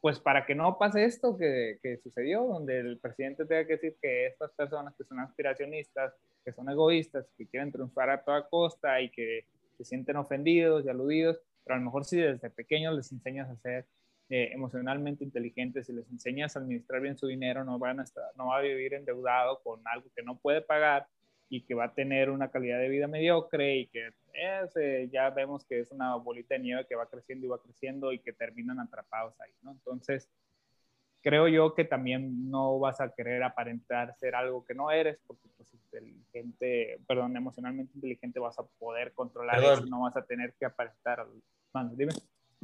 pues para que no pase esto que, que sucedió, donde el presidente tenga que decir que estas personas que son aspiracionistas, que son egoístas, que quieren triunfar a toda costa y que se sienten ofendidos y aludidos, pero a lo mejor si desde pequeños les enseñas a hacer eh, emocionalmente inteligentes, si les enseñas a administrar bien su dinero, no, van a estar, no va a vivir endeudado con algo que no puede pagar y que va a tener una calidad de vida mediocre y que eh, ya vemos que es una bolita de nieve que va creciendo y va creciendo y que terminan atrapados ahí, ¿no? Entonces, creo yo que también no vas a querer aparentar ser algo que no eres, porque pues inteligente, perdón, emocionalmente inteligente vas a poder controlar eso, no vas a tener que aparentar. Mano, dime.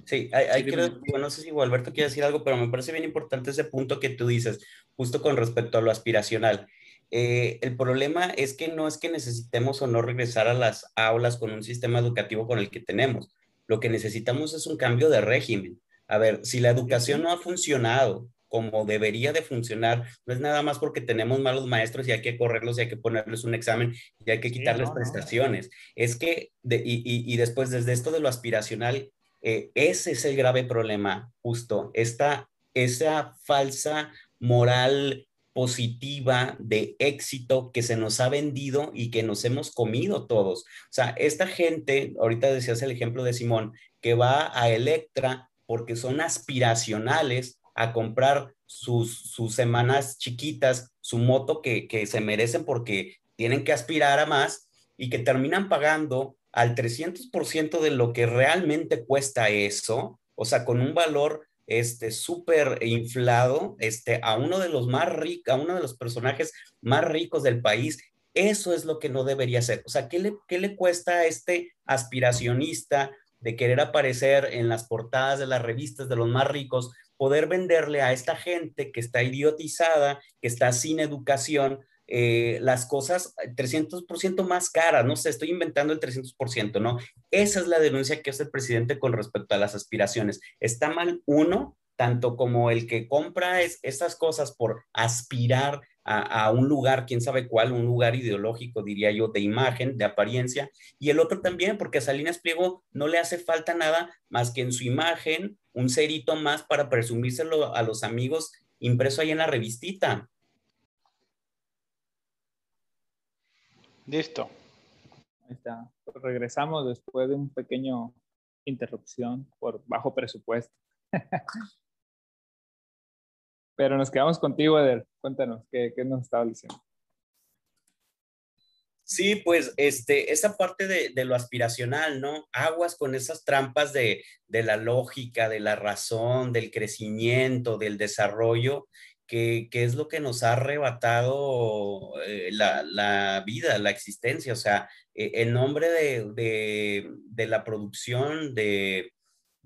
Sí, hay, creo, no sé si Alberto quiere decir algo, pero me parece bien importante ese punto que tú dices, justo con respecto a lo aspiracional. Eh, el problema es que no es que necesitemos o no regresar a las aulas con un sistema educativo con el que tenemos. Lo que necesitamos es un cambio de régimen. A ver, si la educación no ha funcionado como debería de funcionar, no es nada más porque tenemos malos maestros y hay que correrlos y hay que ponerles un examen y hay que quitarles prestaciones. Es que, y, y después desde esto de lo aspiracional, eh, ese es el grave problema, justo, esta, esa falsa moral positiva de éxito que se nos ha vendido y que nos hemos comido todos. O sea, esta gente, ahorita decías el ejemplo de Simón, que va a Electra porque son aspiracionales a comprar sus, sus semanas chiquitas, su moto que, que se merecen porque tienen que aspirar a más y que terminan pagando al 300% de lo que realmente cuesta eso, o sea, con un valor este súper inflado, este a uno de los más ricos, a uno de los personajes más ricos del país, eso es lo que no debería ser. O sea, ¿qué le, qué le cuesta a este aspiracionista de querer aparecer en las portadas de las revistas de los más ricos, poder venderle a esta gente que está idiotizada, que está sin educación, eh, las cosas 300% más caras, no sé, estoy inventando el 300%, ¿no? Esa es la denuncia que hace el presidente con respecto a las aspiraciones. Está mal uno, tanto como el que compra es, esas cosas por aspirar a, a, un lugar, quién sabe cuál, un lugar ideológico, diría yo, de imagen, de apariencia, y el otro también, porque a Salinas Pliego no le hace falta nada más que en su imagen un cerito más para presumírselo a los amigos impreso ahí en la revistita. Listo. Ahí está. regresamos después de un pequeño interrupción por bajo presupuesto. Pero nos quedamos contigo, Eder. Cuéntanos, ¿qué, qué nos estaba diciendo? Sí, pues este, esa parte de, de, lo aspiracional, ¿no? Aguas con esas trampas de, de, la lógica, de la razón, del crecimiento, del desarrollo, que, es lo que nos ha arrebatado eh, la, vida, la existencia, o sea, e, en nombre de, la producción, de,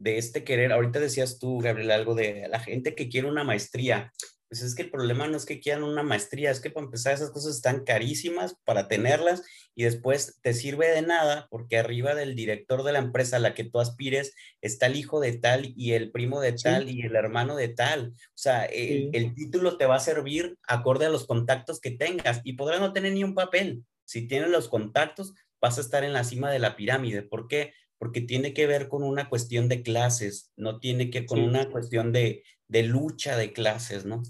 de, este querer, ahorita decías tú, Gabriel, algo de la gente que quiere una maestría, pues es que el problema no es que quieran una maestría, es que para empezar esas cosas están carísimas para tenerlas y después te sirve de nada porque arriba del director de la empresa a la que tú aspires está el hijo de tal y el primo de tal y el hermano de tal. O sea, el, el título te va a servir acorde a los contactos que tengas y podrás no tener ni un papel. Si tienes los contactos, vas a estar en la cima de la pirámide. ¿Por qué? Porque tiene que ver con una cuestión de clases, no tiene que con una cuestión de, de, lucha de clases, ¿no?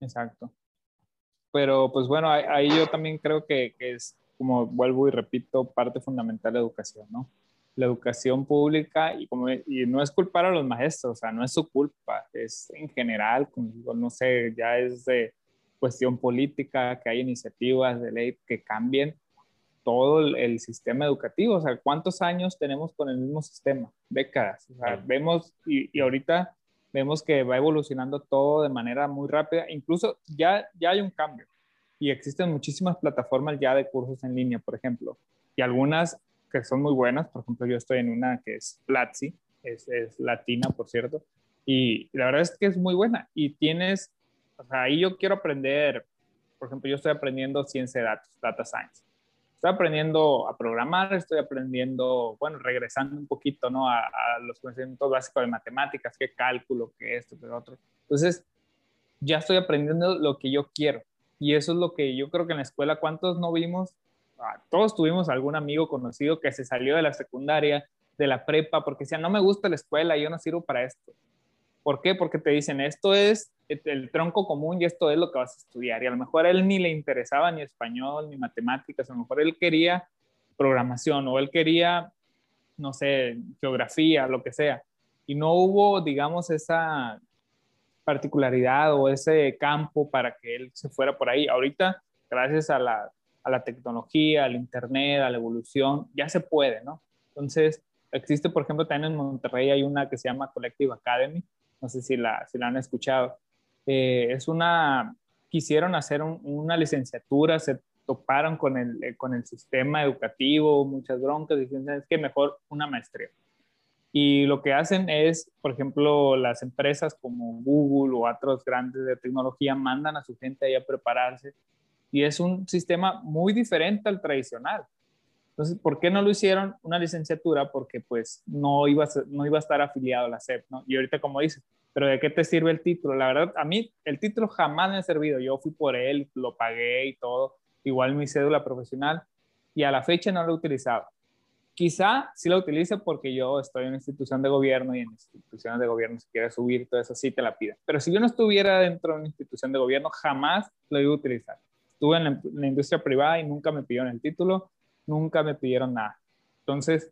Exacto. Pero pues bueno, ahí, yo también creo que, que, es, como vuelvo y repito, parte fundamental de la educación, ¿no? La educación pública y, como, y no es culpar a los maestros, o sea, no es su culpa, es en general, como, no sé, ya es de cuestión política, que hay iniciativas de ley que cambien, todo el, sistema educativo. O sea, ¿cuántos años tenemos con el mismo sistema? Décadas. O sea, vemos y, ahorita vemos que va evolucionando todo de manera muy rápida. Incluso ya, ya hay un cambio y existen muchísimas plataformas ya de cursos en línea, por ejemplo, y algunas que son muy buenas. Por ejemplo, yo estoy en una que es Platzi, es, es latina, por cierto, y la verdad es que es muy buena y tienes, o sea, ahí yo quiero aprender, por ejemplo, yo estoy aprendiendo ciencia de datos, data science estoy aprendiendo a programar, estoy aprendiendo, bueno, regresando un poquito, ¿no? A, los conocimientos básicos de matemáticas, qué cálculo, qué esto, qué otro. Entonces, ya estoy aprendiendo lo que yo quiero. Y eso es lo que yo creo que en la escuela, ¿cuántos no vimos? Ah, todos tuvimos algún amigo conocido que se salió de la secundaria, de la prepa, porque decía, no me gusta la escuela, yo no sirvo para esto. ¿Por qué? Porque te dicen, esto es el tronco común y esto es lo que vas a estudiar. Y a lo mejor a él ni le interesaba ni español ni matemáticas, a lo mejor él quería programación o él quería, no sé, geografía, lo que sea. Y no hubo, digamos, esa particularidad o ese campo para que él se fuera por ahí. Ahorita, gracias a la, a la tecnología, al Internet, a la evolución, ya se puede, ¿no? Entonces, existe, por ejemplo, también en Monterrey hay una que se llama Collective Academy, no sé si la, si la han escuchado. Eh, es una, quisieron hacer una licenciatura, se toparon con el, eh, con el sistema educativo, muchas broncas, dijeron, es que mejor una maestría. Y lo que hacen es, por ejemplo, las empresas como Google o otros grandes de tecnología mandan a su gente ahí a prepararse y es un sistema muy diferente al tradicional. Entonces, ¿por qué no lo hicieron una licenciatura? Porque pues no iba a, no iba a estar afiliado a la SEP, ¿no? Y ahorita como dices, pero ¿de qué te sirve el título? La verdad, a mí el título jamás me ha servido. Yo fui por él, lo pagué y todo, igual mi cédula profesional, y a la fecha no lo he utilizado. Quizá sí lo utilice porque yo estoy en una institución de gobierno y en instituciones de gobierno si quieres subir todo eso sí te la piden. Pero si yo no estuviera dentro de una institución de gobierno, jamás lo iba a utilizar. Estuve en la industria privada y nunca me pidieron el título nunca me pidieron nada. Entonces...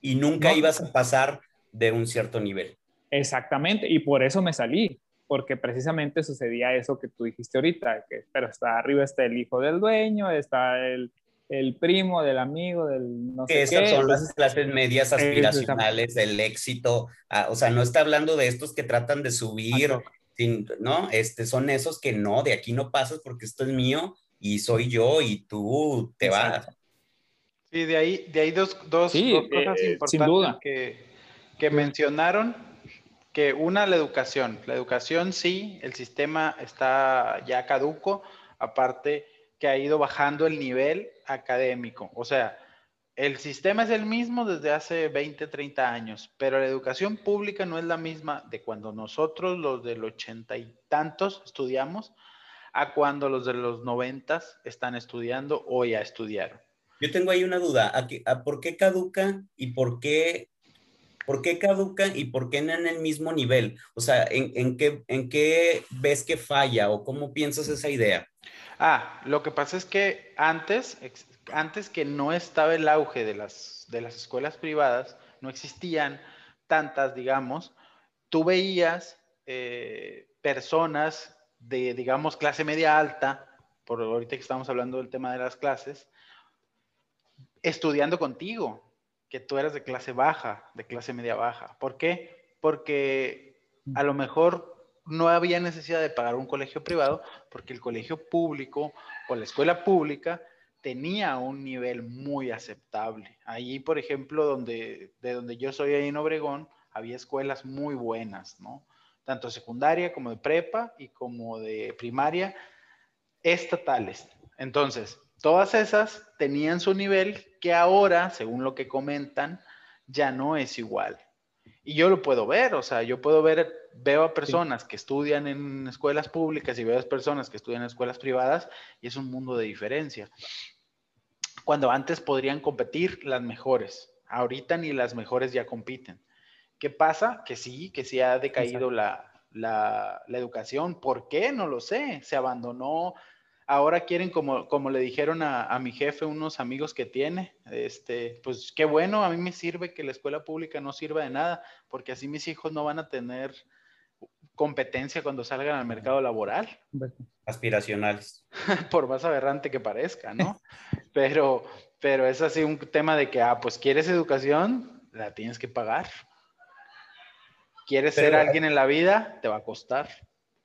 Y nunca ibas a pasar de un cierto nivel. Exactamente, y por eso me salí, porque precisamente sucedía eso que tú dijiste ahorita, que, pero está arriba está el hijo del dueño, está el, el primo del amigo, del no sé Esas son las clases medias aspiracionales del éxito, ah, o sea, no está hablando de estos que tratan de subir, ¿no? Este, son esos que no, de aquí no pasas porque esto es mío y soy yo y tú te vas. Sí, de ahí, de ahí dos, dos, cosas eh, importantes Que, que mencionaron, que una, la educación. La educación sí, el sistema está ya caduco, aparte que ha ido bajando el nivel académico. O sea, el sistema es el mismo desde hace 20, 30 años, pero la educación pública no es la misma de cuando nosotros, los del ochenta y tantos, estudiamos, a cuando los de los noventas están estudiando o ya estudiaron. Yo tengo ahí una duda, ¿a, por qué caduca y por qué, por qué caduca y por qué no en el mismo nivel? O sea, ¿en, qué, ¿en qué ves que falla o cómo piensas esa idea? Ah, lo que pasa es que antes, antes que no estaba el auge de las, de las escuelas privadas, no existían tantas, digamos, tú veías eh, personas de, digamos, clase media alta, por ahorita que estamos hablando del tema de las clases, estudiando contigo, que tú eres de clase baja, de clase media baja. ¿Por qué? Porque a lo mejor no había necesidad de pagar un colegio privado porque el colegio público o la escuela pública tenía un nivel muy aceptable. Allí, por ejemplo, donde, de donde yo soy ahí en Obregón, había escuelas muy buenas, ¿no? Tanto secundaria como de prepa y como de primaria, estatales. Entonces, Todas esas tenían su nivel que ahora, según lo que comentan, ya no es igual. Y yo lo puedo ver, o sea, yo puedo ver, veo a personas que estudian en escuelas públicas y veo a personas que estudian en escuelas privadas y es un mundo de diferencia. Cuando antes podrían competir las mejores. Ahorita ni las mejores ya compiten. ¿Qué pasa? Que sí, que sí ha decaído la, la, educación. ¿Por qué? No lo sé. Se abandonó. Ahora quieren, como, como le dijeron a, a, mi jefe, unos amigos que tiene, este, pues qué bueno, a mí me sirve que la escuela pública no sirva de nada, porque así mis hijos no van a tener competencia cuando salgan al mercado laboral. Aspiracionales. Por más aberrante que parezca, ¿no? pero, pero es así un tema de que, ah, pues quieres educación, la tienes que pagar. ¿Quieres ser alguien en la vida? Te va a costar.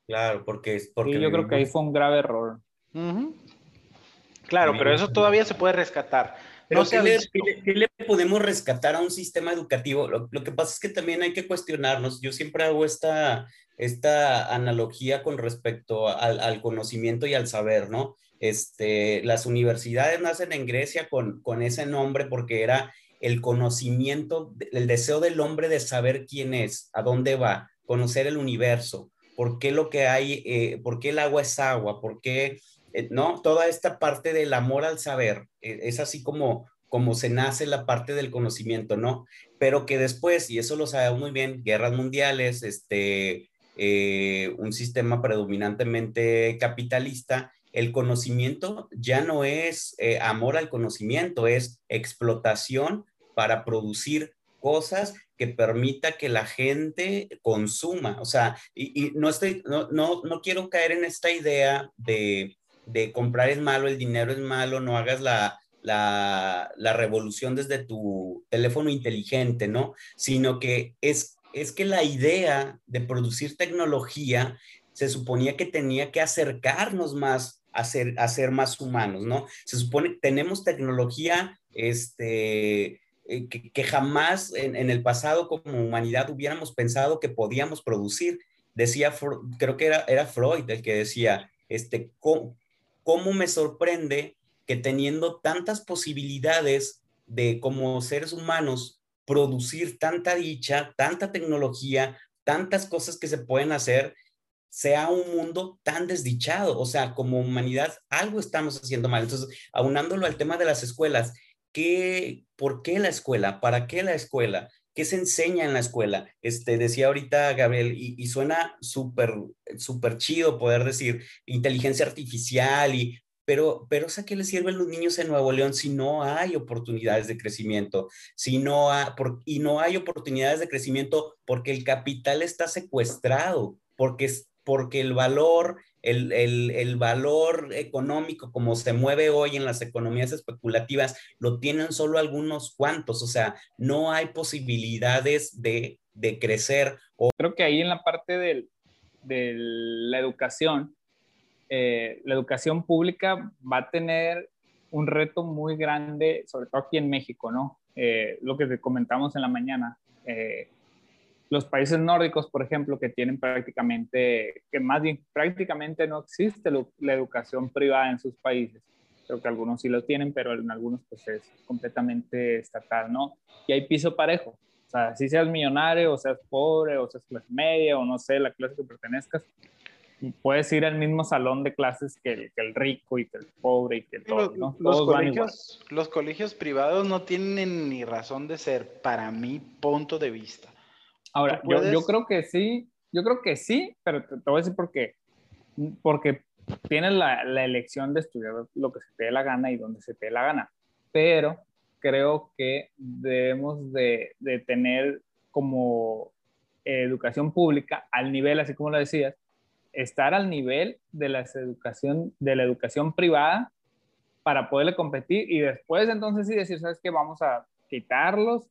Claro, porque es porque. yo creo que ahí fue un grave error. Claro, pero eso todavía se puede rescatar. no ¿qué, le, podemos rescatar a un sistema educativo? Lo, que pasa es que también hay que cuestionarnos. Yo siempre hago esta, esta analogía con respecto al, al conocimiento y al saber, ¿no? Este, las universidades nacen en Grecia con, con ese nombre porque era el conocimiento, el deseo del hombre de saber quién es, a dónde va, conocer el universo, por qué lo que hay, eh, por qué el agua es agua, por qué, ¿no? Toda esta parte del amor al saber, eh, es así como, como se nace la parte del conocimiento, ¿no? Pero que después, y eso lo sabemos muy bien, guerras mundiales, este, un sistema predominantemente capitalista, el conocimiento ya no es amor al conocimiento, es explotación para producir cosas que permita que la gente consuma. O sea, y, no, estoy, no, no, no, quiero caer en esta idea de, de, comprar es malo, el dinero es malo, no hagas la, la, la, revolución desde tu teléfono inteligente, ¿no? Sino que es, es que la idea de producir tecnología se suponía que tenía que acercarnos más a ser, más humanos, ¿no? Se supone que tenemos tecnología, este, eh, que, jamás en, el pasado como humanidad hubiéramos pensado que podíamos producir. Decía, creo que era, era Freud el que decía, este, ¿cómo, me sorprende que teniendo tantas posibilidades de como seres humanos producir tanta dicha, tanta tecnología, tantas cosas que se pueden hacer, sea un mundo tan desdichado. O sea, como humanidad, algo estamos haciendo mal. Entonces, aunándolo al tema de las escuelas, ¿qué, ¿por qué la escuela? ¿Para qué la escuela? ¿Qué se enseña en la escuela? Este, decía ahorita Gabriel, y, suena súper, súper chido poder decir inteligencia artificial, y, pero, pero ¿a qué le sirven los niños en Nuevo León si no hay oportunidades de crecimiento? Si no y no hay oportunidades de crecimiento porque el capital está secuestrado, porque, porque el valor el, valor económico como se mueve hoy en las economías especulativas lo tienen solo algunos cuantos, o sea, no hay posibilidades de, crecer. Creo que ahí en la parte de la educación, eh, la educación pública va a tener un reto muy grande, sobre todo aquí en México, ¿no? Eh, lo que comentamos en la mañana. Eh, los países nórdicos, por ejemplo, que tienen prácticamente, que más bien prácticamente no existe la educación privada en sus países. Creo que algunos sí lo tienen, pero en algunos pues es completamente estatal, ¿no? Y hay piso parejo. O sea, si seas millonario o seas pobre o seas clase media o no sé, la clase que pertenezcas, puedes ir al mismo salón de clases que el, que el rico y que el pobre y que todo, ¿no? Los, colegios, los colegios privados no tienen ni razón de ser, para mi punto de vista. Ahora, yo, creo que sí, yo creo que sí, pero te, voy a decir por qué. Porque tienes la, elección de estudiar lo que se te dé la gana y donde se te dé la gana, pero creo que debemos de, tener como educación pública al nivel, así como lo decías, estar al nivel de la educación, de la educación privada para poderle competir y después entonces sí decir, ¿sabes qué? Vamos a quitarlos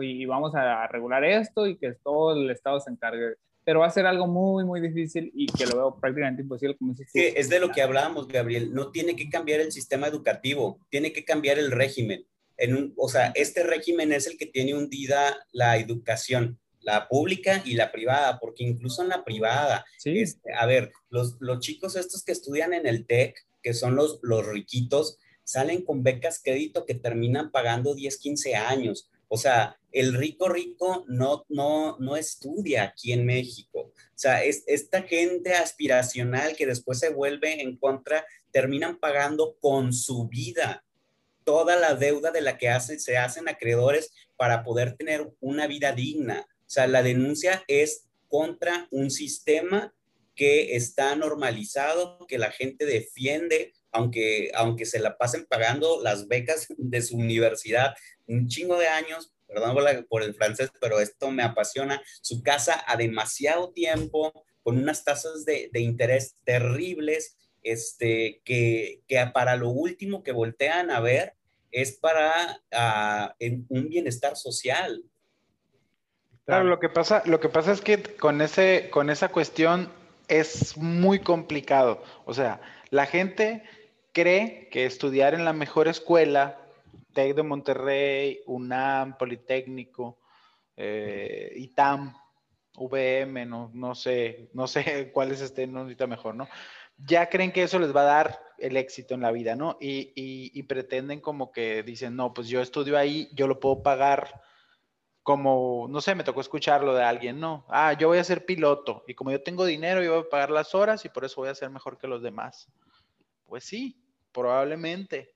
y vamos a regular esto y que todo el Estado se encargue. Pero va a ser algo muy, muy difícil y que lo veo prácticamente imposible. Como es de lo que hablábamos, Gabriel. No tiene que cambiar el sistema educativo, tiene que cambiar el régimen. En un, o sea, este régimen es el que tiene hundida la educación, la pública y la privada, porque incluso en la privada, este, a ver, los, los chicos estos que estudian en el TEC, que son los, los riquitos, salen con becas crédito que terminan pagando 10, 15 años. O sea, el rico rico no, no, no estudia aquí en México. O sea, es, esta gente aspiracional que después se vuelve en contra, terminan pagando con su vida. toda la deuda de la que se hacen acreedores para poder tener una vida digna. O sea, la denuncia es contra un sistema que está normalizado, que la gente defiende, aunque, aunque se la pasen pagando las becas de su universidad un chingo de años, perdón por, el francés, pero esto me apasiona, su casa a demasiado tiempo, con unas tasas de, de interés terribles, este, que, que, para lo último que voltean a ver es para uh, un bienestar social. Claro, lo que pasa, lo que pasa es que con, ese, con esa cuestión es muy complicado. O sea, la gente cree que estudiar en la mejor escuela, TEC de Monterrey, UNAM, Politécnico, eh, ITAM, VM, no, no sé, no sé cuáles estén ahorita mejor, ¿no? Ya creen que eso les va a dar el éxito en la vida, ¿no? Y, y pretenden como que dicen, no, pues yo estudio ahí, yo lo puedo pagar como, no sé, me tocó escucharlo de alguien, no, ah, yo voy a ser piloto y como yo tengo dinero, yo voy a pagar las horas y por eso voy a ser mejor que los demás. Pues sí, probablemente,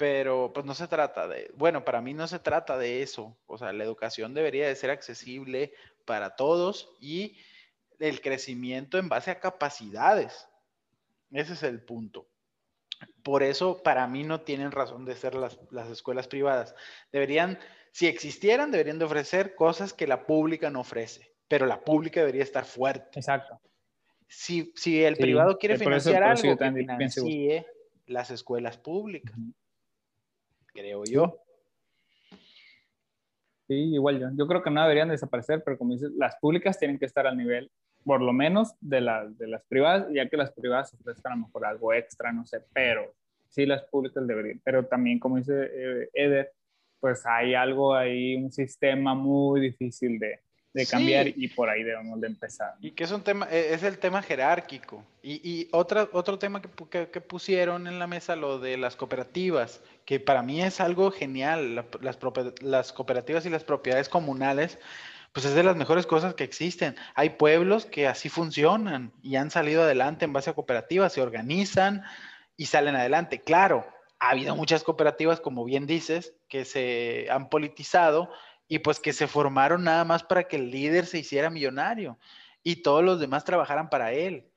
pero pues no se trata de, bueno, para mí no se trata de eso, o sea, la educación debería de ser accesible para todos y el crecimiento en base a capacidades. Ese es el punto. Por eso, para mí no tienen razón de ser las, las escuelas privadas. Deberían si existieran, deberían de ofrecer cosas que la pública no ofrece, pero la pública debería estar fuerte. Exacto. Si, si el privado quiere financiar algo, que financie las escuelas públicas, creo yo. Sí, igual yo. Yo creo que no deberían desaparecer, pero como dices, las públicas tienen que estar al nivel, por lo menos, de, de las privadas, ya que las privadas ofrezcan a lo mejor algo extra, no sé, pero sí las públicas deberían. Pero también, como dice eh, Eder, pues hay algo ahí, un sistema muy difícil de, de cambiar y por ahí debemos de empezar. Y que es un tema, e, es el tema jerárquico. Y, y otra, otro tema que, que, pusieron en la mesa, lo de las cooperativas, que para mí es algo genial. las, las cooperativas y las propiedades comunales, pues es de las mejores cosas que existen. Hay pueblos que así funcionan y han salido adelante en base a cooperativas, se organizan y salen adelante. Claro, ha habido muchas cooperativas, como bien dices, que se han politizado y pues que se formaron nada más para que el líder se hiciera millonario y todos los demás trabajaran para él.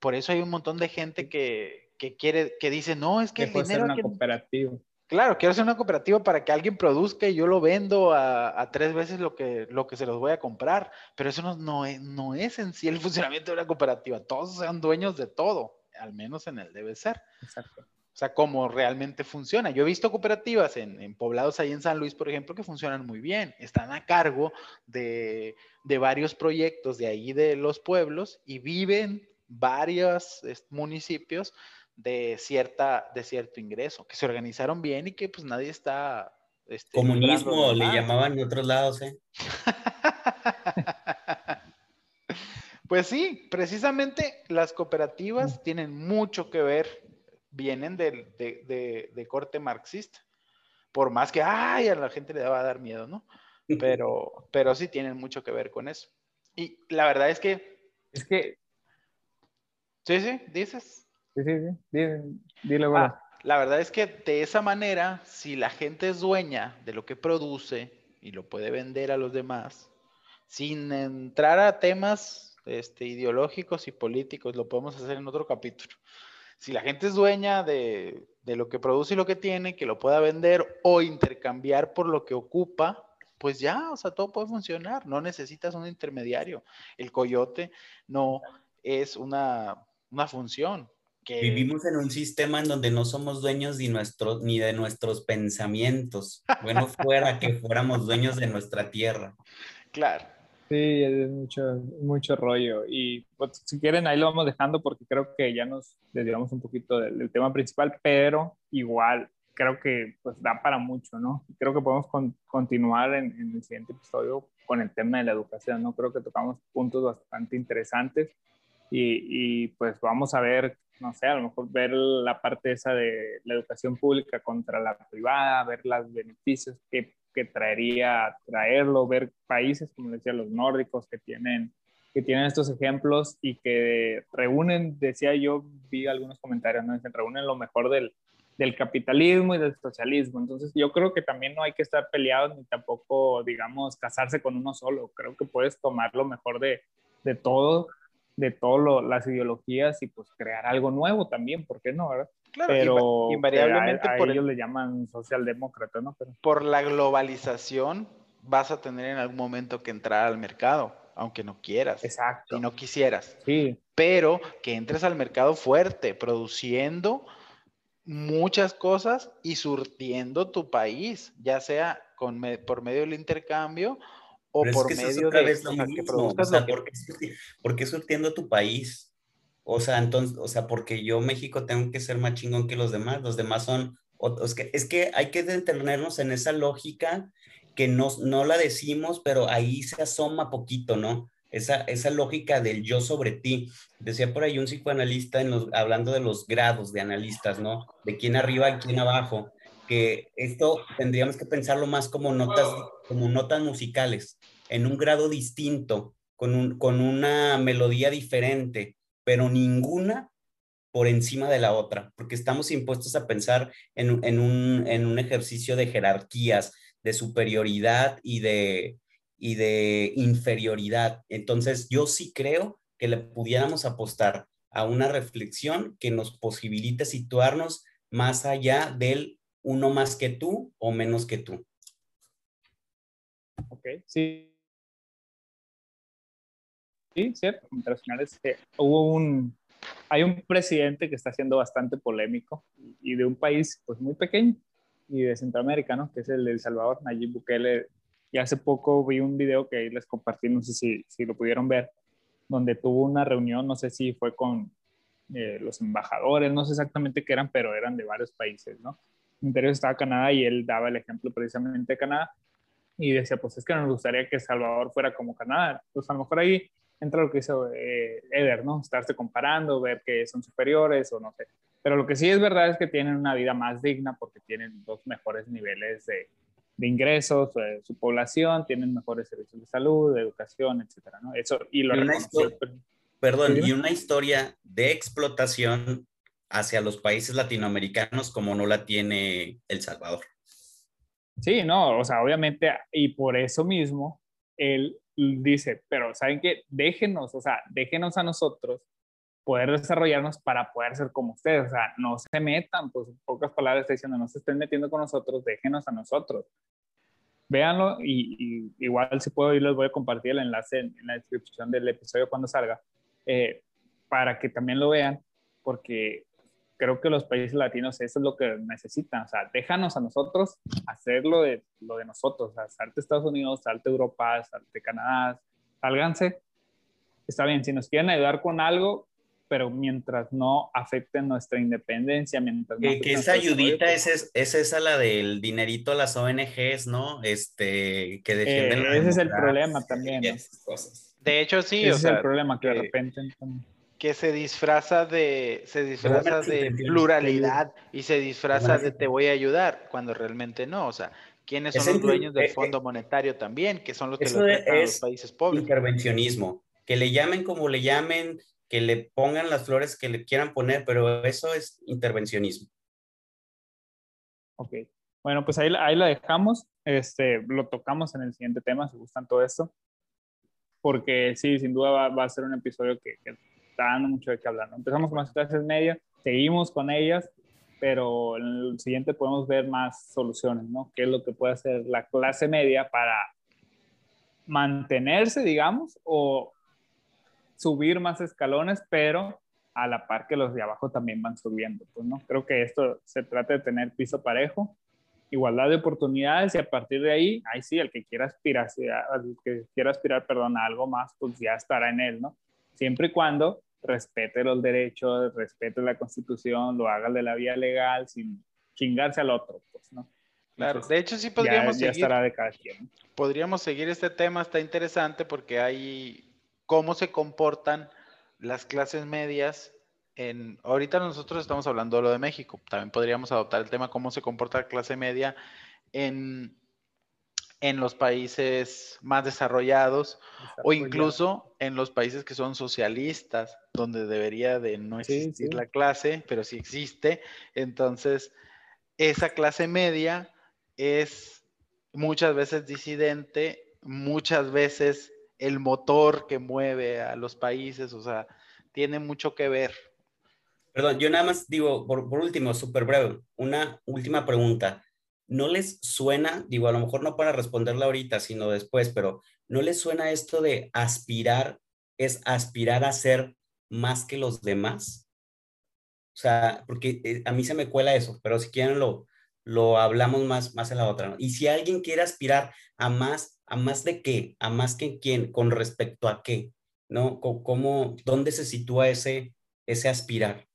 Por eso hay un montón de gente que, quiere, que dice, no, es que, el dinero... una cooperativa. Claro, quiero hacer una cooperativa para que alguien produzca y yo lo vendo a, tres veces lo que, lo que se los voy a comprar. Pero eso no, no, es, no es en sí el funcionamiento de una cooperativa. Todos sean dueños de todo, al menos en el debe ser. Exacto. O sea, cómo realmente funciona. Yo he visto cooperativas en, poblados ahí en San Luis, por ejemplo, que funcionan muy bien. Están a cargo de, varios proyectos de ahí de los pueblos y viven varios municipios de, cierta, de cierto ingreso, que se organizaron bien y que pues nadie está... Este, Comunismo le llamaban en otros lados, ¿eh? pues sí, precisamente las cooperativas mm. tienen mucho que ver vienen de, corte marxista. Por más que, ay, a la gente le va a dar miedo, ¿no? Pero, pero sí tienen mucho que ver con eso. Y la verdad es que... Es que... Sí, sí, dices. Sí, sí, sí. Dile, bueno. Ah, la verdad es que de esa manera, si la gente es dueña de lo que produce y lo puede vender a los demás, sin entrar a temas este, ideológicos y políticos, lo podemos hacer en otro capítulo si la gente es dueña de, lo que produce y lo que tiene, que lo pueda vender o intercambiar por lo que ocupa, pues ya, o sea, todo puede funcionar. No necesitas un intermediario. El coyote no es una, función. Que... Vivimos en un sistema en donde no somos dueños ni, nuestro, ni de nuestros pensamientos. Bueno, fuera que fuéramos dueños de nuestra tierra. Claro. Sí, es mucho, mucho rollo. Y pues, si quieren, ahí lo vamos dejando porque creo que ya nos desviamos un poquito del, tema principal, pero igual creo que pues da para mucho, ¿no? Creo que podemos continuar en, en, el siguiente episodio con el tema de la educación, ¿no? Creo que tocamos puntos bastante interesantes y, y pues vamos a ver, no sé, a lo mejor ver la parte esa de la educación pública contra la privada, ver los beneficios que que traería traerlo, ver países, como decía, los nórdicos que tienen, que tienen estos ejemplos y que reúnen, decía yo, vi algunos comentarios, ¿no? Dicen, reúnen lo mejor del, del capitalismo y del socialismo. Entonces yo creo que también no hay que estar peleados ni tampoco, digamos, casarse con uno solo. Creo que puedes tomar lo mejor de, de todo, de todas las ideologías y pues crear algo nuevo también, ¿por qué no? Verdad? Claro, Pero invariablemente a, por ellos le llaman socialdemócrata, ¿no? Pero, por la globalización vas a tener en algún momento que entrar al mercado, aunque no quieras. Exacto. Si no quisieras. Sí. Pero que entres al mercado fuerte, produciendo muchas cosas y surtiendo tu país, ya sea con por medio del intercambio o por medio de que produzcas ¿por, qué, surtiendo tu país? O sea, entonces, o sea, porque yo México tengo que ser más chingón que los demás, los demás son, es que, es que hay que detenernos en esa lógica que no, no la decimos, pero ahí se asoma poquito, ¿no? esa, esa lógica del yo sobre ti. Decía por ahí un psicoanalista en los, hablando de los grados de analistas, ¿no? De quién arriba y quién abajo, que esto tendríamos que pensarlo más como notas, como notas musicales, en un grado distinto, con, un, con una melodía diferente, pero ninguna por encima de la otra, porque estamos impuestos a pensar en, en, un, en un ejercicio de jerarquías, de superioridad y de, y de inferioridad. Entonces, yo sí creo que le pudiéramos apostar a una reflexión que nos posibilite situarnos más allá del uno más que tú o menos que tú. Ok, sí. Sí, cierto. Internacionales, hubo un, hay un presidente que está siendo bastante polémico y de un país pues muy pequeño y de Centroamérica, ¿no? Que es el de El Salvador, Nayib Bukele y hace poco vi un video que les compartí, no sé si, si lo pudieron ver, donde tuvo una reunión, no sé si fue con eh, los embajadores, no sé exactamente qué eran, pero eran de varios países, ¿no? Interior estaba Canadá y él daba el ejemplo precisamente de Canadá y decía, pues es que nos gustaría que Salvador fuera como Canadá. Pues a lo mejor ahí entra lo que hizo eh, Eder, ¿no? Estarse comparando, ver que son superiores o no sé. Pero lo que sí es verdad es que tienen una vida más digna porque tienen dos mejores niveles de, de ingresos, eh, su población, tienen mejores servicios de salud, de educación, etcétera, ¿no? Eso, y lo Perdón, y una historia de explotación hacia los países latinoamericanos como no la tiene El Salvador. Sí, no, o sea, obviamente, y por eso mismo, él dice, pero ¿saben qué? Déjenos, o sea, déjenos a nosotros poder desarrollarnos para poder ser como ustedes. O sea, no se metan, pues en pocas palabras está diciendo, no se estén metiendo con nosotros, déjenos a nosotros. Véanlo y, igual si puedo ir les voy a compartir el enlace en, la descripción del episodio cuando salga, eh, para que también lo vean, porque creo que los países latinos eso es lo que necesitan. O sea, déjanos a nosotros hacer lo de, lo de nosotros. O sea, salte Estados Unidos, salte Europa, salte Canadá, sálganse. Está bien, si nos quieren ayudar con algo, pero mientras no afecte nuestra independencia, mientras no que, esa ayudita es, es, esa la del dinerito a las ONGs, ¿no? Este, que defienden eh, Ese es el problema también. De hecho, sí. Ese es el problema, que de repente... Que se disfraza de, se disfraza de pluralidad y se disfraza de te voy a ayudar, cuando realmente no. O sea, ¿quiénes son los dueños del eh, Fondo eh, Monetario también? Que son los que lo a los países pobres. Intervencionismo. Que le llamen como le llamen, que le pongan las flores que le quieran poner, pero eso es intervencionismo. Ok, bueno, pues ahí, ahí la dejamos, este, lo tocamos en el siguiente tema, si gustan todo esto, porque sí, sin duda va, a ser un episodio que, está dando mucho de qué hablar. Empezamos con las clases medias, seguimos con ellas, pero en el siguiente podemos ver más soluciones, ¿no? ¿Qué es lo que puede hacer la clase media para mantenerse, digamos, o subir más escalones, pero a la par que los de abajo también van subiendo. Pues, ¿no? Creo que esto se trata de tener piso parejo, igualdad de oportunidades y a partir de ahí, ahí sí, el que quiera aspirar, el que quiera aspirar, perdón, a algo más, pues ya estará en él, ¿no? Siempre y cuando respete los derechos, respete la constitución, lo haga de la vía legal sin chingarse al otro, pues, ¿no? Claro, de hecho sí podríamos ya, seguir. de cada quien. Podríamos seguir este tema, está interesante porque hay cómo se comportan las clases medias en, ahorita nosotros estamos hablando de lo de México, también podríamos adoptar el tema cómo se comporta la clase media en, en los países más desarrollados o incluso en los países que son socialistas, donde debería de no existir la clase, pero sí existe. Entonces, esa clase media es muchas veces disidente, muchas veces el motor que mueve a los países, o sea, tiene mucho que ver. Perdón, yo nada más digo, por, último, súper breve, una última pregunta. ¿No les suena, digo, a lo mejor no para responderla ahorita, sino después, pero ¿no les suena esto de aspirar, es aspirar a ser más que los demás? O sea, porque eh, a mí se me cuela eso, pero si quieren lo, lo hablamos más, más en la otra. Y si alguien quiere aspirar a más, ¿a más de qué? ¿A más que quién? ¿Con respecto a qué? ¿No? ¿Cómo, dónde se sitúa ese, ese aspirar?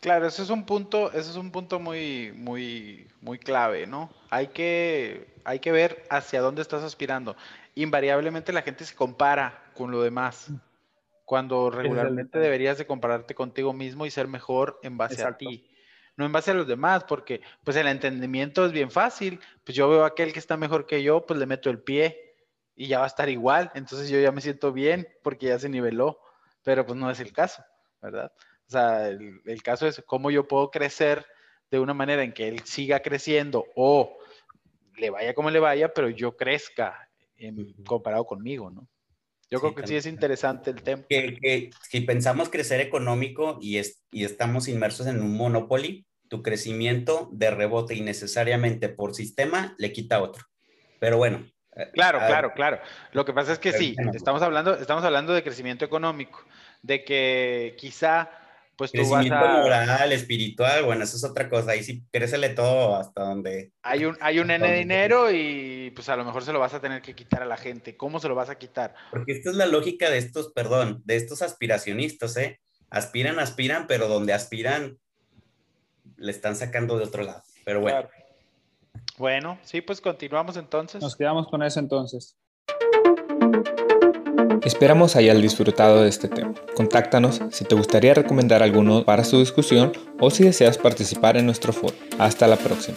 Claro, ese es un punto, ese es un punto muy, muy, muy clave, ¿no? Hay que, hay que ver hacia dónde estás aspirando. Invariablemente la gente se compara con lo demás, cuando regularmente deberías de compararte contigo mismo y ser mejor en base a ti no en base a los demás, porque pues el entendimiento es bien fácil, pues yo veo a aquel que está mejor que yo, pues le meto el pie y ya va a estar igual, entonces yo ya me siento bien porque ya se niveló, pero pues no es el caso, ¿verdad? O sea, el, caso es cómo yo puedo crecer de una manera en que él siga creciendo o le vaya como le vaya, pero yo crezca comparado conmigo, ¿no? Yo creo que sí es interesante el tema. Que, si pensamos crecer económico y, y estamos inmersos en un monopoly, tu crecimiento de rebote innecesariamente por sistema le quita otro. Pero bueno. Eh, claro, claro, claro. Lo que pasa es que sí, estamos hablando, estamos hablando de crecimiento económico, de que quizá pues tú vas a... moral, espiritual, bueno, eso es otra cosa. Ahí sí, crécele todo hasta donde... Hay un, hay un N de dinero y pues a lo mejor se lo vas a tener que quitar a la gente. ¿Cómo se lo vas a quitar? Porque esta es la lógica de estos, perdón, de estos aspiracionistas, ¿eh? Aspiran, aspiran, pero donde aspiran le están sacando de otro lado. Pero bueno. Bueno, sí, pues continuamos entonces. Nos quedamos con eso entonces. Esperamos hayas disfrutado de este tema. Contáctanos si te gustaría recomendar alguno para su discusión o si deseas participar en nuestro foro. Hasta la próxima.